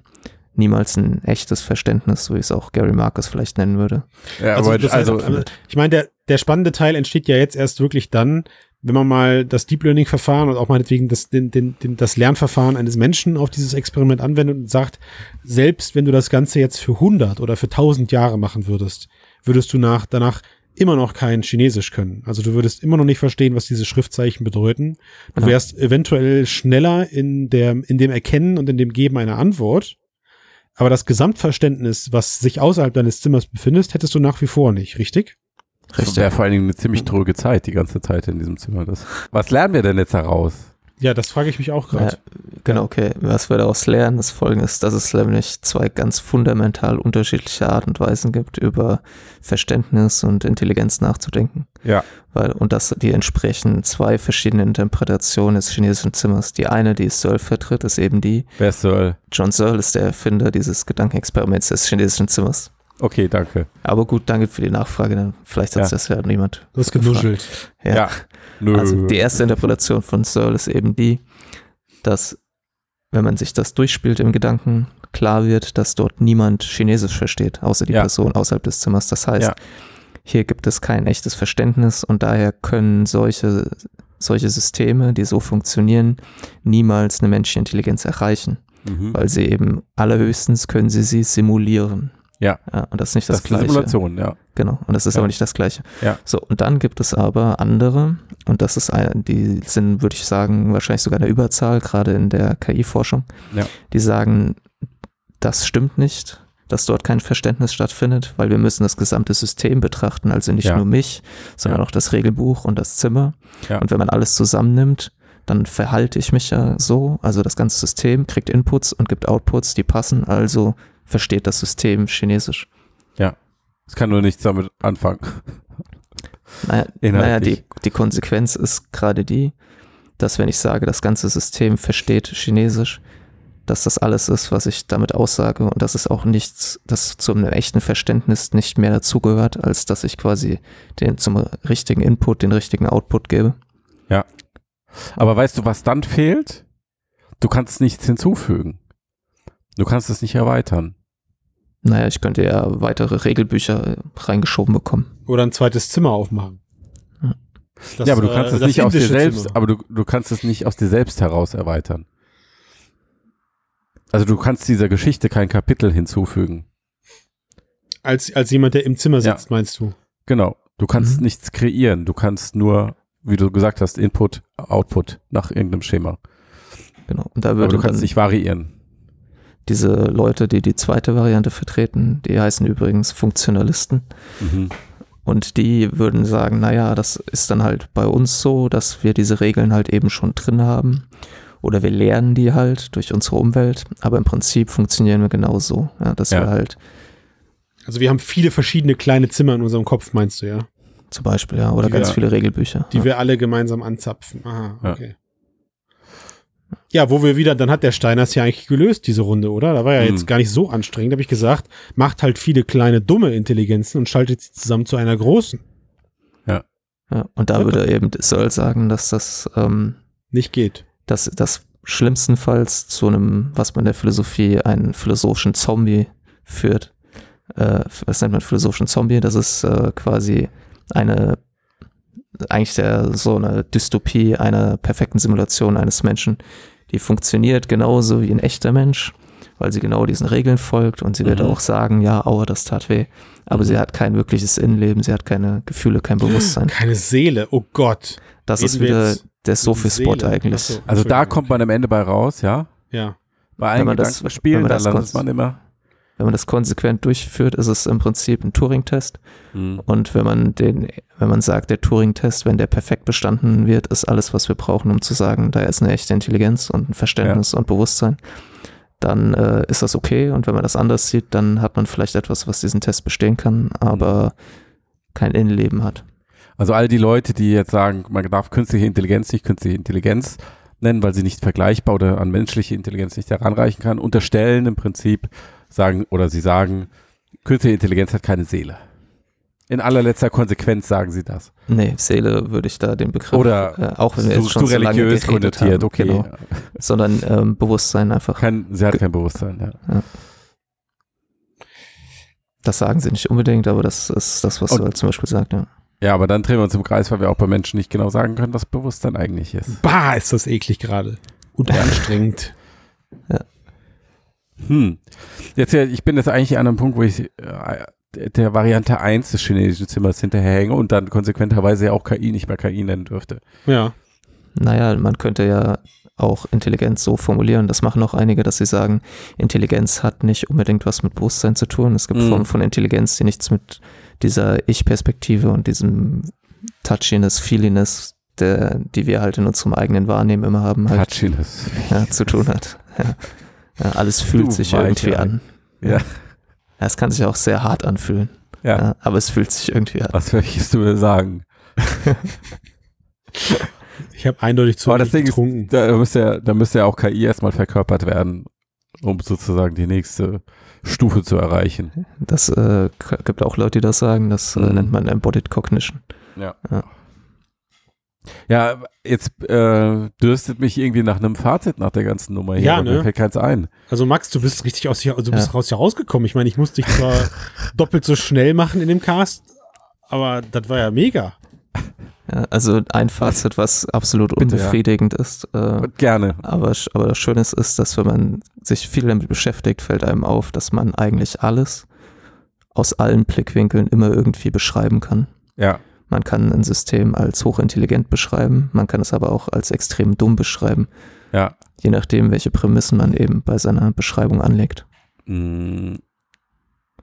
niemals ein echtes Verständnis, so wie es auch Gary Marcus vielleicht nennen würde. ja Also, aber also, aber ich meine, der, der spannende Teil entsteht ja jetzt erst wirklich dann, wenn man mal das Deep Learning Verfahren und auch meinetwegen das, den, den, den, das Lernverfahren eines Menschen auf dieses Experiment anwendet und sagt, selbst wenn du das Ganze jetzt für 100 oder für 1000 Jahre machen würdest, würdest du nach, danach immer noch kein Chinesisch können. Also du würdest immer noch nicht verstehen, was diese Schriftzeichen bedeuten. Du Ja. wärst eventuell schneller in der, in dem Erkennen und in dem Geben einer Antwort. Aber das Gesamtverständnis, was sich außerhalb deines Zimmers befindet, hättest du nach wie vor nicht, richtig? Das wäre vor allen Dingen eine ziemlich tröge Zeit, die ganze Zeit in diesem Zimmer. Das. Was lernen wir denn jetzt daraus? Ja, das frage ich mich auch gerade. Ja, genau, okay. Was wir daraus lernen, ist folgendes, dass es nämlich zwei ganz fundamental unterschiedliche Art und Weisen gibt, über Verständnis und Intelligenz nachzudenken. Ja. Weil, und das, die entsprechen zwei verschiedenen Interpretationen des chinesischen Zimmers. Die eine, die Searle vertritt, ist eben die, Wer ist Searle? John Searle ist der Erfinder dieses Gedankenexperiments des chinesischen Zimmers. Okay, danke. Aber gut, danke für die Nachfrage, dann vielleicht hat Ja. das ja niemand. Du hast genuschelt. Ja. Ja. Nö. Also die erste Interpretation von Searle ist eben die, dass wenn man sich das durchspielt im Gedanken, klar wird, dass dort niemand Chinesisch versteht, außer die Ja. Person außerhalb des Zimmers. Das heißt, Ja. hier gibt es kein echtes Verständnis und daher können solche, solche Systeme, die so funktionieren, niemals eine menschliche Intelligenz erreichen, mhm. weil sie eben allerhöchstens können sie sie simulieren. Ja. und das ist nicht Das das, ist eine Gleiche. Simulation, ja. Genau, und das ist Ja. aber nicht das Gleiche. Ja. So, und dann gibt es aber andere, und das ist ein, die sind, würde ich sagen, wahrscheinlich sogar in der Überzahl, gerade in der KI-Forschung, Ja. die sagen, das stimmt nicht, dass dort kein Verständnis stattfindet, weil wir müssen das gesamte System betrachten, also nicht Ja. nur mich, sondern Ja. auch das Regelbuch und das Zimmer. Ja. Und wenn man alles zusammennimmt, dann verhalte ich mich ja so, also das ganze System kriegt Inputs und gibt Outputs, die passen, also versteht das System Chinesisch. Es kann nur nichts damit anfangen. Naja, naja die, die Konsequenz ist gerade die, dass wenn ich sage, das ganze System versteht Chinesisch, dass das alles ist, was ich damit aussage und dass es auch nichts, das zu einem echten Verständnis nicht mehr dazugehört, als dass ich quasi den zum richtigen Input, den richtigen Output gebe. Aber weißt du, was dann fehlt? Du kannst nichts hinzufügen. Du kannst es nicht erweitern. Naja, ich könnte ja weitere Regelbücher äh, reingeschoben bekommen. Oder ein zweites Zimmer aufmachen. Ja. Das, ja, aber du äh, kannst es nicht aus dir selbst, Zimmer. aber du, du kannst es nicht aus dir selbst heraus erweitern. Also du kannst dieser Geschichte kein Kapitel hinzufügen. Als, als jemand, der im Zimmer Ja. sitzt, meinst du? Genau. Du kannst Mhm. nichts kreieren. Du kannst nur, wie du gesagt hast, Input, Output nach irgendeinem Schema. Genau. Und da Aber würde du kannst dann nicht variieren. Diese Leute, die die zweite Variante vertreten, die heißen übrigens Funktionalisten. Mhm. Und die würden sagen, naja, das ist dann halt bei uns so, dass wir diese Regeln halt eben schon drin haben. Oder wir lernen die halt durch unsere Umwelt. Aber im Prinzip funktionieren wir genauso. Ja, dass Ja. wir halt Also wir haben viele verschiedene kleine Zimmer in unserem Kopf, meinst du, ja? zum Beispiel, ja, oder Die ganz wir- viele Regelbücher. Die ja. wir alle gemeinsam anzapfen. Aha, okay. Ja, wo wir wieder, dann hat der Steiners ja eigentlich gelöst, diese Runde, oder? Da war ja Hm. jetzt gar nicht so anstrengend, habe ich gesagt. Macht halt viele kleine dumme Intelligenzen und schaltet sie zusammen zu einer großen. ja, und da Ja, würde eben Searle sagen, dass das, ähm, Nicht geht. dass das schlimmstenfalls zu einem, was man in der Philosophie einen philosophischen Zombie führt. äh, was nennt man philosophischen Zombie? Das ist äh, quasi eine, eigentlich der, so eine Dystopie einer perfekten Simulation eines Menschen. Die funktioniert genauso wie ein echter Mensch, weil sie genau diesen Regeln folgt und sie wird Mhm. auch sagen, ja, aua, das tat weh. Aber sie hat kein wirkliches Innenleben, sie hat keine Gefühle, kein Bewusstsein. Keine Seele, oh Gott. Das ist Reden wir wieder der Sophie-Spot eigentlich. So, Also da kommt man am Ende bei raus, ja? Ja. Bei allen Wenn man das- Gedankenspielen, da das landet man immer. Wenn man das konsequent durchführt, ist es im Prinzip ein Turing-Test. Hm. Und wenn man den, wenn man sagt, der Turing-Test, wenn der perfekt bestanden wird, ist alles, was wir brauchen, um zu sagen, da ist eine echte Intelligenz und ein Verständnis und Bewusstsein, dann äh, ist das okay. Und wenn man das anders sieht, dann hat man vielleicht etwas, was diesen Test bestehen kann, aber kein Innenleben hat. Also all die Leute, die jetzt sagen, man darf künstliche Intelligenz nicht künstliche Intelligenz nennen, weil sie nicht vergleichbar oder an menschliche Intelligenz nicht heranreichen kann, unterstellen im Prinzip, sagen oder sie sagen, künstliche Intelligenz hat keine Seele. In allerletzter Konsequenz sagen sie das. Nee, Seele würde ich da den Begriff, Oder äh, auch wenn wir jetzt schon zu so lange religiös geredet konnotiert, haben, okay. genau, sondern ähm, Bewusstsein einfach. Kein, sie hat kein Bewusstsein, ja. Das sagen sie nicht unbedingt, aber das ist das, was Und- du halt zum Beispiel sagst. Ja. Ja, aber dann drehen wir uns im Kreis, weil wir auch bei Menschen nicht genau sagen können, was Bewusstsein eigentlich ist. Bah, ist das eklig gerade. Und anstrengend. Hm. Jetzt, ja, ich bin jetzt eigentlich an einem Punkt, wo ich äh, der Variante 1 des chinesischen Zimmers hinterherhänge und dann konsequenterweise ja auch KI nicht mehr KI nennen dürfte. Ja. Naja, man könnte ja auch Intelligenz so formulieren, das machen auch einige, dass sie sagen, Intelligenz hat nicht unbedingt was mit Bewusstsein zu tun. Es gibt Mhm. Formen von Intelligenz, die nichts mit dieser Ich-Perspektive und diesem Touchiness, Feeliness, der, die wir halt in unserem eigenen Wahrnehmen immer haben, halt Touchiness. ja, zu tun hat. Ja. Ja, alles fühlt Du sich irgendwie an. Ja. Ja, Es kann sich auch sehr hart anfühlen, Ja. ja, aber es fühlt sich irgendwie an. Was möchtest du mir sagen? Ich habe eindeutig zu Aber das viel Ding ist, getrunken. da müsste ja, da müsste ja auch KI erstmal verkörpert werden, um sozusagen die nächste Stufe zu erreichen. Das äh, gibt auch Leute, die das sagen, das äh, Mhm. nennt man Embodied Cognition. Ja, jetzt äh, dürstet mich irgendwie nach einem Fazit nach der ganzen Nummer hier. Ja, aber Mir ne? fällt keins ein. Also Max, du bist richtig aus hier, also du bist Ja. raus hier rausgekommen. Ich meine, ich musste dich zwar doppelt so schnell machen in dem Cast, aber das war ja mega. Ja, also ein Fazit, was absolut Bitte, ja. unbefriedigend ist. Äh, Und gerne. aber, aber das Schöne ist, ist, dass wenn man sich viel damit beschäftigt, fällt einem auf, dass man eigentlich alles aus allen Blickwinkeln immer irgendwie beschreiben kann. Ja. Man kann ein System als hochintelligent beschreiben, man kann es aber auch als extrem dumm beschreiben, Ja. je nachdem, welche Prämissen man eben bei seiner Beschreibung anlegt. Mm.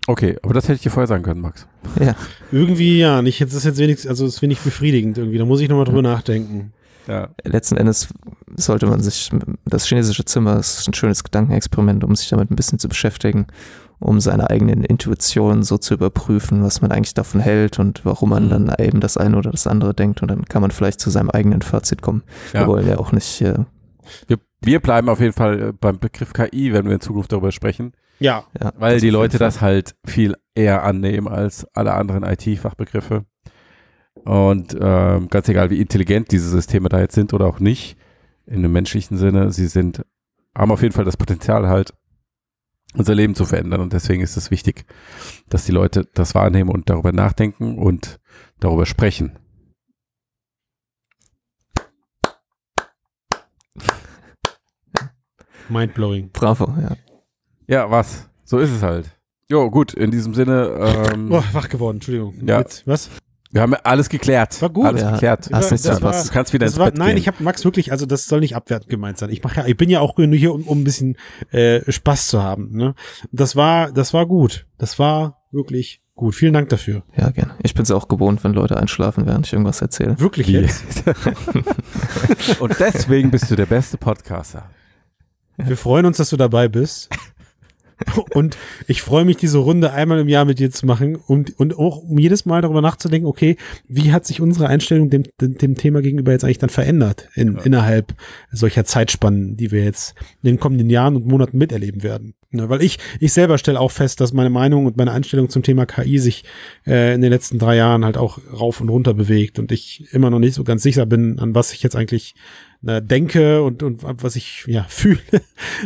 Okay, aber das hätte ich dir vorher sagen können, Max. Ja, Irgendwie, ja, nicht, jetzt ist jetzt wenigstens, also es finde ich befriedigend irgendwie. Da muss ich nochmal drüber nachdenken. Ja. letzten Endes sollte man sich, das chinesische Zimmer ist ein schönes Gedankenexperiment, um sich damit ein bisschen zu beschäftigen, um seine eigenen Intuitionen so zu überprüfen, was man eigentlich davon hält und warum man Mhm. dann eben das eine oder das andere denkt und dann kann man vielleicht zu seinem eigenen Fazit kommen. Wir Ja. wollen ja auch nicht, äh, Wir, wir bleiben auf jeden Fall äh, beim Begriff KI, wenn wir in Zukunft darüber sprechen, Ja, ja, weil die Leute das halt viel eher annehmen als alle anderen IT-Fachbegriffe. Und ähm, ganz egal, wie intelligent diese Systeme da jetzt sind oder auch nicht, in einem menschlichen Sinne, sie sind, haben auf jeden Fall das Potenzial halt, unser Leben zu verändern. Und deswegen ist es wichtig, dass die Leute das wahrnehmen und darüber nachdenken und darüber sprechen. mindblowing. Bravo, ja. Ja, was? So ist es halt. Jo, gut, in diesem Sinne, ähm, Oh, wach geworden, Entschuldigung. Ja. Jetzt, was? Wir haben alles geklärt. War gut. Alles Ja. geklärt. Hast nichts Das verpasst. Du kannst wieder Das ins war, Bett nein, gehen. ich habe Max wirklich, also das soll nicht abwertend gemeint sein. Ich mache ja, ich bin ja auch nur hier, um, um ein bisschen äh, Spaß zu haben. Ne? Das war, das war gut. Das war wirklich gut. Vielen Dank dafür. Ja, gerne. Ich bin es auch gewohnt, wenn Leute einschlafen, während ich irgendwas erzähle. Wirklich Wie? jetzt. Und deswegen bist du der beste Podcaster. Wir freuen uns, dass du dabei bist. Und ich freue mich, diese Runde einmal im Jahr mit dir zu machen und, und auch um jedes Mal darüber nachzudenken, okay, wie hat sich unsere Einstellung dem, dem, dem Thema gegenüber jetzt eigentlich dann verändert in, Ja. innerhalb solcher Zeitspannen, die wir jetzt in den kommenden Jahren und Monaten miterleben werden. Ne, weil ich, ich selber stelle auch fest, dass meine Meinung und meine Einstellung zum Thema KI sich äh, in den letzten drei Jahren halt auch rauf und runter bewegt und ich immer noch nicht so ganz sicher bin, an was ich jetzt eigentlich äh, denke und, und was ich ja fühle,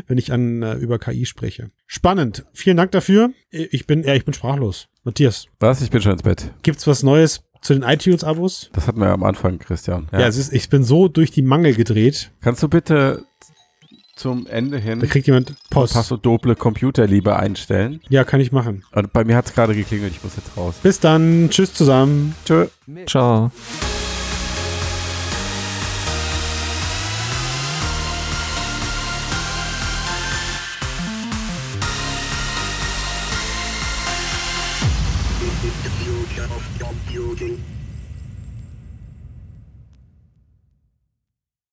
wenn ich an äh, über KI spreche. Spannend. Vielen Dank dafür. Ich bin, ja, ich bin sprachlos. Matthias. Was? Ich bin schon ins Bett. Gibt's was Neues zu den iTunes-Abos? Das hatten wir ja am Anfang, Christian. Ja, es ist, ich bin so durch die Mangel gedreht. Kannst du bitte zum Ende hin Da kriegt jemand Post. Passo Doble Computerliebe einstellen? Ja, kann ich machen. Und bei mir hat es gerade geklingelt, ich muss jetzt raus. Bis dann. Tschüss zusammen. Tschö. Ciao.